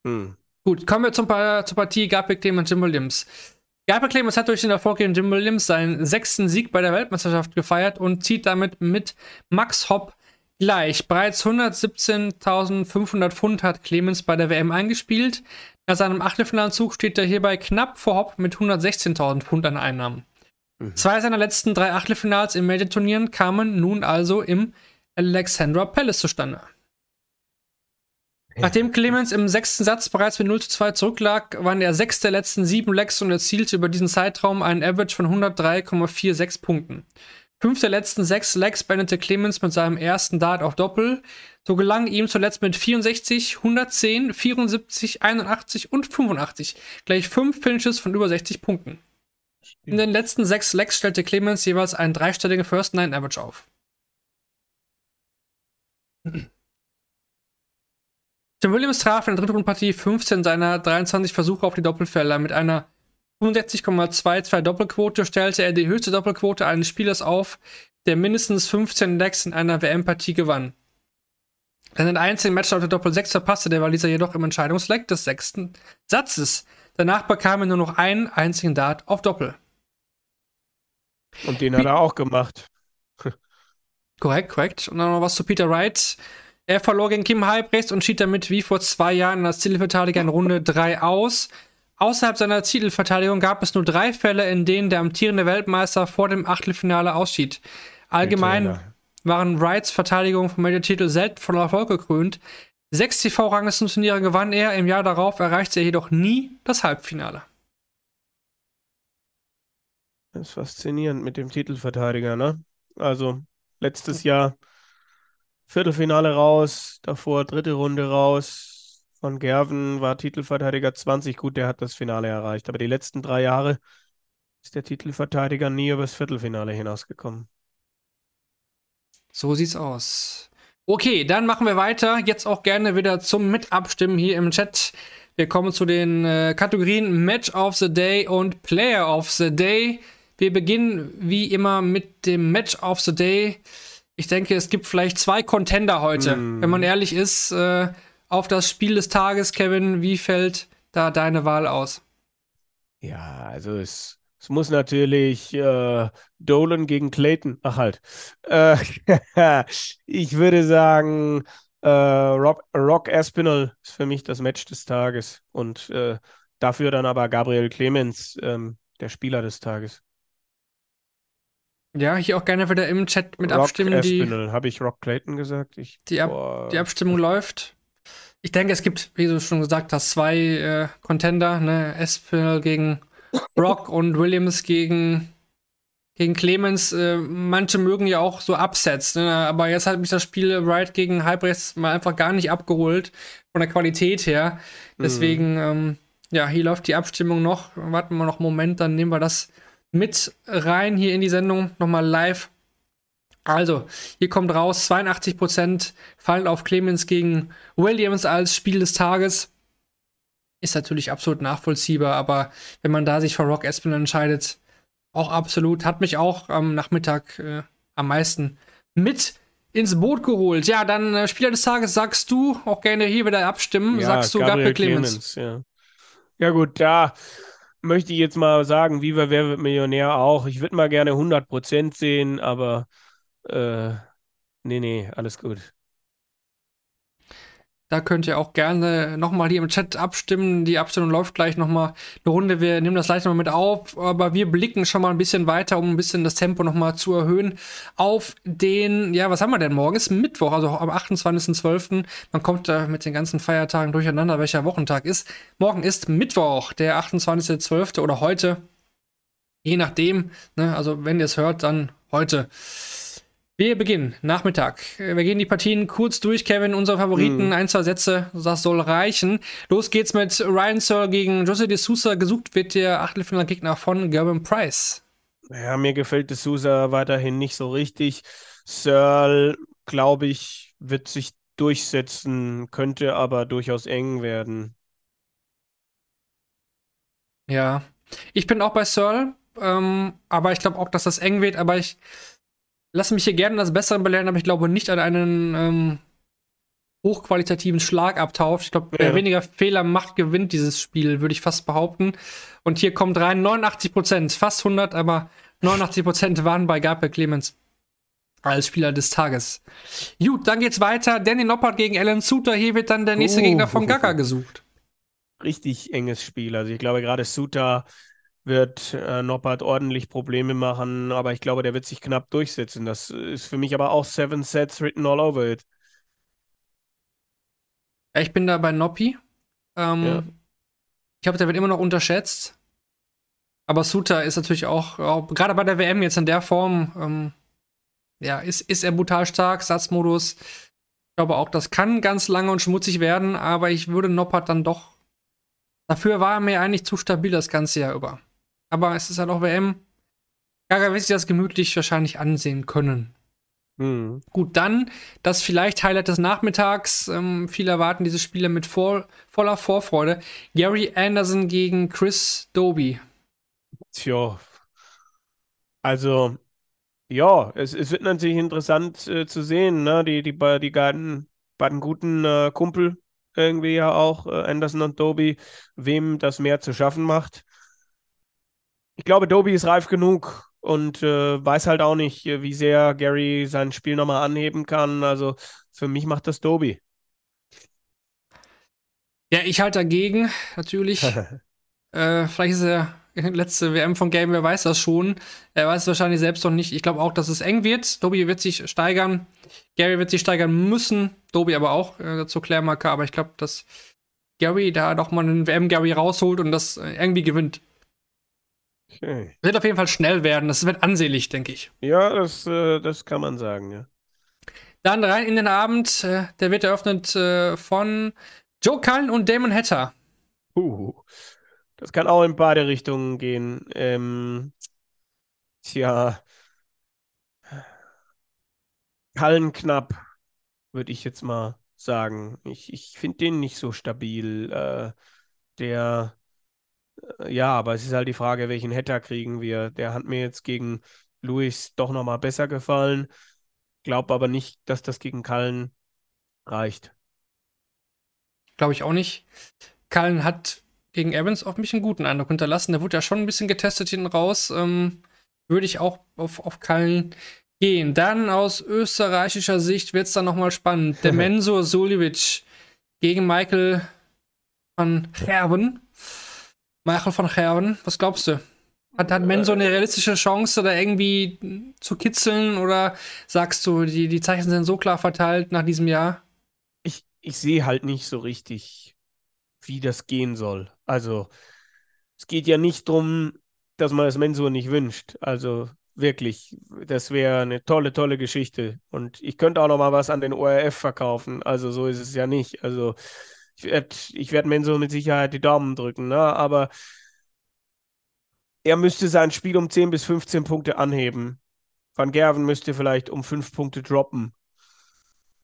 Hm. Gut, kommen wir zum, Pa- zur Partie Gabriel Clemens Jim Williams. Gabriel Clemens hat durch den Erfolg gegen Jim Williams seinen sechsten Sieg bei der Weltmeisterschaft gefeiert und zieht damit mit Max Hopp gleich. Bereits 117.500 Pfund hat Clemens bei der WM eingespielt. Nach seinem Achtelfinalzug steht er hierbei knapp vor Hopp mit 116.000 Pfund an Einnahmen. Mhm. Zwei seiner letzten drei Achtelfinals in Major-Turnieren kamen nun also im Alexandra Palace zustande. Nachdem Clemens im sechsten Satz bereits mit 0 zu 2 zurücklag, waren er sechs der letzten sieben Legs und erzielte über diesen Zeitraum einen Average von 103,46 Punkten. Fünf der letzten sechs Legs beendete Clemens mit seinem ersten Dart auf Doppel. So gelang ihm zuletzt mit 64, 110, 74, 81 und 85 gleich fünf Finishes von über 60 Punkten. In den letzten sechs Legs stellte Clemens jeweils einen dreistelligen First Nine Average auf. Tim Williams traf in der dritten Partie 15 seiner 23 Versuche auf die Doppelfelder. Mit einer 65,22 Doppelquote stellte er die höchste Doppelquote eines Spielers auf, der mindestens 15 Decks in einer WM-Partie gewann. Seinen einzigen Match auf der Doppel 6 verpasste der Waliser jedoch im Entscheidungsleck des sechsten Satzes. Danach bekam er nur noch einen einzigen Dart auf Doppel. Und den hat er auch gemacht. korrekt, korrekt. Und dann noch was zu Peter Wright. Er verlor gegen Kim Halbrechts und schied damit wie vor zwei Jahren als Titelverteidiger in Runde 3 aus. Außerhalb seiner Titelverteidigung gab es nur drei Fälle, in denen der amtierende Weltmeister vor dem Achtelfinale ausschied. Allgemein waren Wrights Verteidigungen vom Major-Titel selten von Erfolg gekrönt. Sechs TV-Ranglistenturniere gewann er, im Jahr darauf erreichte er jedoch nie das Halbfinale. Das ist faszinierend mit dem Titelverteidiger, ne? Also letztes Jahr Viertelfinale raus, davor dritte Runde raus. Von Gerven war Titelverteidiger 20. Gut, der hat das Finale erreicht. Aber die letzten drei Jahre ist der Titelverteidiger nie übers Viertelfinale hinausgekommen. So sieht's aus. Okay, dann machen wir weiter. Jetzt auch gerne wieder zum Mitabstimmen hier im Chat. Wir kommen zu den äh, Kategorien Match of the Day und Player of the Day. Wir beginnen wie immer mit dem Match of the Day. Ich denke, es gibt vielleicht zwei Contender heute, mm. wenn man ehrlich ist. Äh, auf das Spiel des Tages, Kevin, wie fällt da deine Wahl aus? Ja, also es, es muss natürlich äh, Dolan gegen Clayton. Ach halt. Äh, (laughs) ich würde sagen, äh, Rock, Rock Aspinall ist für mich das Match des Tages. Und äh, dafür dann aber Gabriel Clemens, ähm, der Spieler des Tages. Ja, hier auch gerne wieder im Chat mit Rock abstimmen. Aspinall. Habe ich Rock Clayton gesagt? Ich, die, Ab die Abstimmung läuft. Ich denke, es gibt, wie du schon gesagt hast, zwei äh, Contender, ne? Aspinall gegen Rock und Williams gegen, gegen Clemens. Äh, manche mögen ja auch so Upsets, ne? aber jetzt hat mich das Spiel Wright gegen Halbrechts mal einfach gar nicht abgeholt von der Qualität her. Deswegen, mhm. ähm, ja, hier läuft die Abstimmung noch. Warten wir noch einen Moment, dann nehmen wir das mit rein hier in die Sendung, nochmal live. Also, hier kommt raus, 82% fallen auf Clemens gegen Williams als Spiel des Tages. Ist natürlich absolut nachvollziehbar, aber wenn man da sich für Rock Espinel entscheidet, auch absolut, hat mich auch am Nachmittag äh, am meisten mit ins Boot geholt. Ja, dann äh, Spieler des Tages sagst du, auch gerne hier wieder abstimmen, ja, sagst du Gabriel, Gabriel Clemens. Clemens ja. ja. gut, da möchte ich jetzt mal sagen, Viva Wer wird Millionär auch. Ich würde mal gerne 100% sehen, aber äh, nee, nee, alles gut. Da könnt ihr auch gerne nochmal hier im Chat abstimmen. Die Abstimmung läuft gleich nochmal eine Runde. Wir nehmen das gleich nochmal mit auf, aber wir blicken schon mal ein bisschen weiter, um ein bisschen das Tempo nochmal zu erhöhen. Auf den, ja, was haben wir denn morgen? Ist Mittwoch, also am 28.12. Man kommt da mit den ganzen Feiertagen durcheinander, welcher Wochentag ist. Morgen ist Mittwoch, der 28.12. oder heute. Je nachdem, ne? also wenn ihr es hört, dann heute. Wir beginnen Nachmittag. Wir gehen die Partien kurz durch, Kevin. Unsere Favoriten, mm. ein, zwei Sätze, das soll reichen. Los geht's mit Ryan Searle gegen Jose de Sousa. Gesucht wird der Achtelfinalgegner von Gerben Price. Ja, mir gefällt de Sousa weiterhin nicht so richtig. Searle, glaube ich, wird sich durchsetzen, könnte aber durchaus eng werden. Ja, ich bin auch bei Searle, ähm, aber ich glaube auch, dass das eng wird. Aber ich lasse mich hier gerne das Bessere belehren, aber ich glaube nicht an einen ähm, hochqualitativen Schlagabtausch. Ich glaube, wer ja. weniger Fehler macht, gewinnt dieses Spiel, würde ich fast behaupten. Und hier kommt rein 89 Prozent, fast 100, aber 89 Prozent waren bei Gabriel Clemens als Spieler des Tages. Gut, dann geht's weiter. Danny Noppert gegen Alan Suter. Hier wird dann der nächste oh. Gegner von Gaga (laughs) gesucht. Richtig enges Spiel. Also ich glaube, gerade Suter wird äh, Noppert ordentlich Probleme machen, aber ich glaube, der wird sich knapp durchsetzen. Das ist für mich aber auch Seven Sets written all over it. Ich bin da bei Noppi. Ähm, Ja. Ich glaube, der wird immer noch unterschätzt. Aber Suta ist natürlich auch, auch gerade bei der WM jetzt in der Form, ähm, ja, ist, ist er brutal stark, Satzmodus. Ich glaube auch, das kann ganz lange und schmutzig werden, aber ich würde Noppert dann doch. Dafür war er mir eigentlich zu stabil das ganze Jahr über. Aber es ist halt auch WM. Gaga wird sich das gemütlich wahrscheinlich ansehen können. Hm. Gut, dann das vielleicht Highlight des Nachmittags. Ähm, viele erwarten diese Spiele mit vor, voller Vorfreude. Gary Anderson gegen Chris Doby. Tja. Also, ja, es, es wird natürlich interessant äh, zu sehen, ne? Die, die, be- die beiden, beiden guten äh, Kumpel irgendwie ja auch, äh, Anderson und Doby, wem das mehr zu schaffen macht. Ich glaube, Doby ist reif genug und äh, weiß halt auch nicht, äh, wie sehr Gary sein Spiel nochmal anheben kann. Also für mich macht das Doby. Ja, ich halte dagegen, natürlich. (laughs) äh, vielleicht ist er letzte WM von Game, wer weiß das schon. Er weiß es wahrscheinlich selbst noch nicht. Ich glaube auch, dass es eng wird. Doby wird sich steigern. Gary wird sich steigern müssen. Doby aber auch äh, zur Klärmarke. Aber ich glaube, dass Gary da doch mal einen WM-Gary rausholt und das äh, irgendwie gewinnt. Okay. Wird auf jeden Fall schnell werden. Das wird ansehlich, denke ich. Ja, das, äh, das kann man sagen, ja. Dann rein in den Abend. Äh, der wird eröffnet äh, von Joe Cullen und Damon Hatter. Uh, das kann auch in beide Richtungen gehen. Ähm, tja, Kallen knapp, würde ich jetzt mal sagen. Ich, ich finde den nicht so stabil. Äh, der, ja, aber es ist halt die Frage, welchen Header kriegen wir. Der hat mir jetzt gegen Luis doch nochmal besser gefallen. Glaub aber nicht, dass das gegen Kallen reicht. Glaube ich auch nicht. Cullen hat gegen Evans auf mich einen guten Eindruck hinterlassen. Der wurde ja schon ein bisschen getestet hinten raus. Ähm, Würde ich auch auf, auf Cullen gehen. Dann aus österreichischer Sicht wird es dann nochmal spannend. Der (laughs) Mensur Suljevic gegen Michael von Gerben. Michael von Gerben, was glaubst du? Hat, hat Mensur eine realistische Chance, da irgendwie zu kitzeln? Oder sagst du, die, die Zeichen sind so klar verteilt nach diesem Jahr? ich, ich sehe halt nicht so richtig, wie das gehen soll. Also, es geht ja nicht darum, dass man das Mensur nicht wünscht. Also, wirklich, das wäre eine tolle, tolle Geschichte. Und ich könnte auch noch mal was an den ORF verkaufen. Also, so ist es ja nicht. Also, ich werde ich werd Mensur mit Sicherheit die Daumen drücken, ne? Aber er müsste sein Spiel um 10 bis 15 Punkte anheben. Van Gerven müsste vielleicht um 5 Punkte droppen.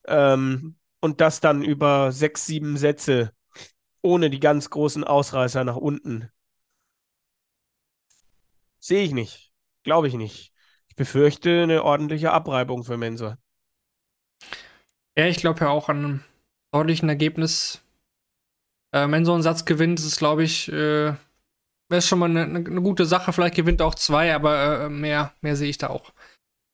Ähm, und das dann über sechs, sieben Sätze, ohne die ganz großen Ausreißer nach unten. Sehe ich nicht. Glaube ich nicht. Ich befürchte eine ordentliche Abreibung für Mensur. Ja, ich glaube ja auch an einem deutlichen Ergebnis. Äh, wenn so ein Satz gewinnt, ist es, glaube ich, äh, wäre schon mal eine, eine, eine gute Sache. Vielleicht gewinnt er auch zwei, aber äh, mehr, mehr sehe ich da auch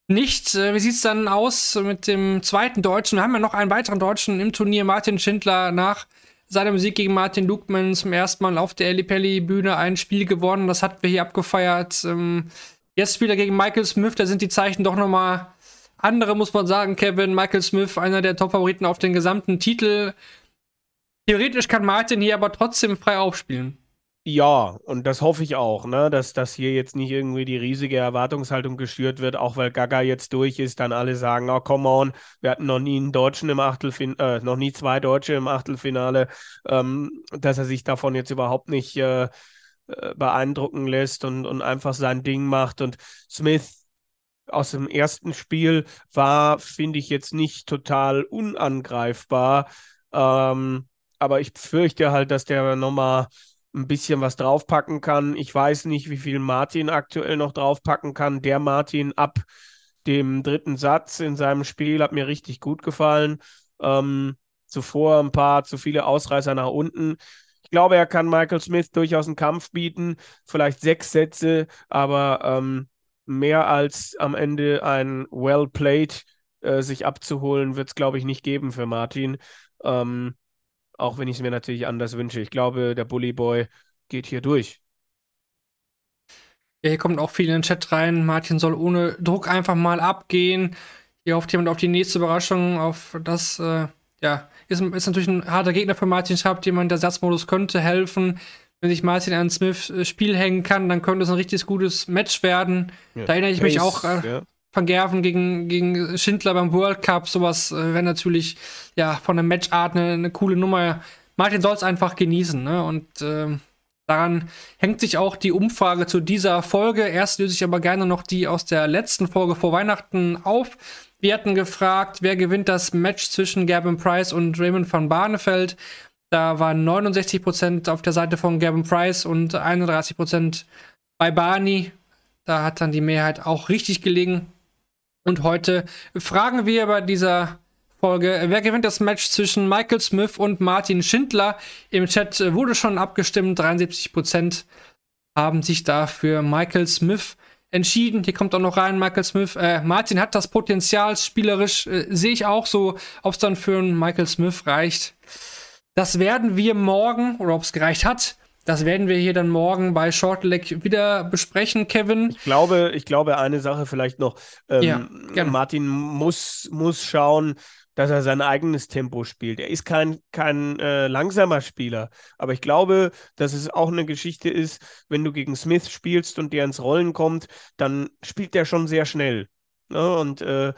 nicht. Äh, wie sieht es dann aus mit dem zweiten Deutschen? Wir haben ja noch einen weiteren Deutschen im Turnier, Martin Schindler, nach seinem Sieg gegen Martin Lugman zum ersten Mal auf der Ellipelli-Bühne ein Spiel gewonnen. Das hatten wir hier abgefeiert. Ähm, jetzt spielt er gegen Michael Smith. Da sind die Zeichen doch noch mal andere, muss man sagen. Kevin, Michael Smith, einer der Top-Favoriten auf den gesamten Titel. Theoretisch kann Martin hier aber trotzdem frei aufspielen. Ja, und das hoffe ich auch, ne, dass das hier jetzt nicht irgendwie die riesige Erwartungshaltung geschürt wird, auch weil Gaga jetzt durch ist, dann alle sagen, oh, come on, wir hatten noch nie einen Deutschen im Achtelfinale, äh, noch nie zwei Deutsche im Achtelfinale, ähm, dass er sich davon jetzt überhaupt nicht äh, äh, beeindrucken lässt und, und einfach sein Ding macht. Und Smith aus dem ersten Spiel war, finde ich, jetzt nicht total unangreifbar. Ähm, aber ich fürchte halt, dass der nochmal ein bisschen was draufpacken kann. Ich weiß nicht, wie viel Martin aktuell noch draufpacken kann. Der Martin ab dem dritten Satz in seinem Spiel hat mir richtig gut gefallen. Ähm, zuvor ein paar zu viele Ausreißer nach unten. Ich glaube, er kann Michael Smith durchaus einen Kampf bieten. Vielleicht sechs Sätze, aber ähm, mehr als am Ende ein Well Played äh, sich abzuholen, wird es, glaube ich, nicht geben für Martin. Ähm, auch wenn ich es mir natürlich anders wünsche. Ich glaube, der Bully Boy geht hier durch. Ja, hier kommt auch viel in den Chat rein. Martin soll ohne Druck einfach mal abgehen. Hier hofft jemand auf die nächste Überraschung, auf das, äh, ja, ist, ist natürlich ein harter Gegner für Martin Schaub. Jemand, der Satzmodus könnte helfen. Wenn sich Martin an Smith äh, Spiel hängen kann, dann könnte es ein richtig gutes Match werden. Ja. Da erinnere ich mich auch äh, ja. Van Gerven gegen, gegen Schindler beim World Cup. Sowas äh, wäre natürlich ja von der Matchart eine, eine coole Nummer. Martin soll es einfach genießen. Ne? Und äh, daran hängt sich auch die Umfrage zu dieser Folge. Erst löse ich aber gerne noch die aus der letzten Folge vor Weihnachten auf. Wir hatten gefragt, wer gewinnt das Match zwischen Gavin Price und Raymond van Barneveld. Da waren 69% auf der Seite von Gavin Price und 31% bei Barney. Da hat dann die Mehrheit auch richtig gelegen. Und heute fragen wir bei dieser Folge, wer gewinnt das Match zwischen Michael Smith und Martin Schindler? Im Chat wurde schon abgestimmt, 73% haben sich da für Michael Smith entschieden. Hier kommt auch noch rein, Michael Smith. Äh, Martin hat das Potenzial, spielerisch äh, sehe ich auch so, ob es dann für einen Michael Smith reicht. Das werden wir morgen, oder ob es gereicht hat, das werden wir hier dann morgen bei Shortleg wieder besprechen, Kevin. Ich glaube, ich glaube, eine Sache vielleicht noch. Ähm, ja, Martin muss, muss schauen, dass er sein eigenes Tempo spielt. Er ist kein, kein äh, langsamer Spieler, aber ich glaube, dass es auch eine Geschichte ist, wenn du gegen Smith spielst und der ins Rollen kommt, dann spielt der schon sehr schnell. Ne? Und äh,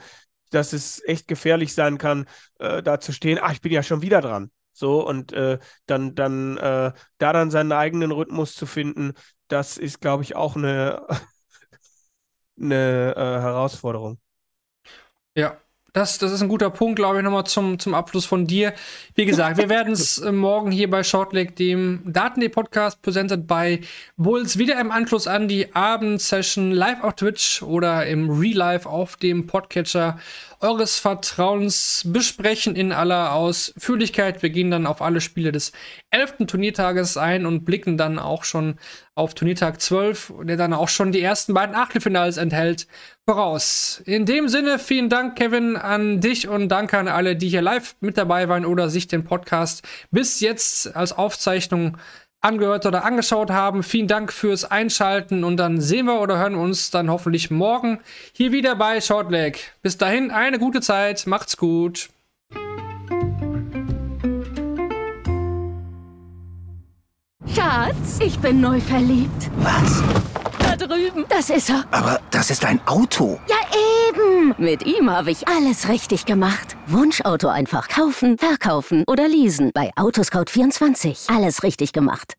dass es echt gefährlich sein kann, äh, da zu stehen, ah, ich bin ja schon wieder dran. So, und äh, dann, dann äh, da dann seinen eigenen Rhythmus zu finden, das ist, glaube ich, auch eine, (laughs) eine äh, Herausforderung. Ja, das, das ist ein guter Punkt, glaube ich, nochmal zum, zum Abschluss von dir. Wie gesagt, wir werden es äh, morgen hier bei Shortleg, dem Daten-Podcast, präsentiert bei Bulls, wieder im Anschluss an die Abendsession live auf Twitch oder im Real-Life auf dem Podcatcher eures Vertrauens besprechen in aller Ausführlichkeit. Wir gehen dann auf alle Spiele des 11. Turniertages ein und blicken dann auch schon auf Turniertag 12, der dann auch schon die ersten beiden Achtelfinals enthält, voraus. In dem Sinne, vielen Dank, Kevin, an dich und danke an alle, die hier live mit dabei waren oder sich den Podcast bis jetzt als Aufzeichnung angehört oder angeschaut haben. Vielen Dank fürs Einschalten und dann sehen wir oder hören uns dann hoffentlich morgen hier wieder bei Shortleg. Bis dahin eine gute Zeit, macht's gut. Schatz, ich bin neu verliebt. Was? Da drüben. Das ist er. Aber das ist ein Auto. Ja, eben. Mit ihm habe ich alles richtig gemacht. Wunschauto einfach kaufen, verkaufen oder leasen. Bei Autoscout24. Alles richtig gemacht.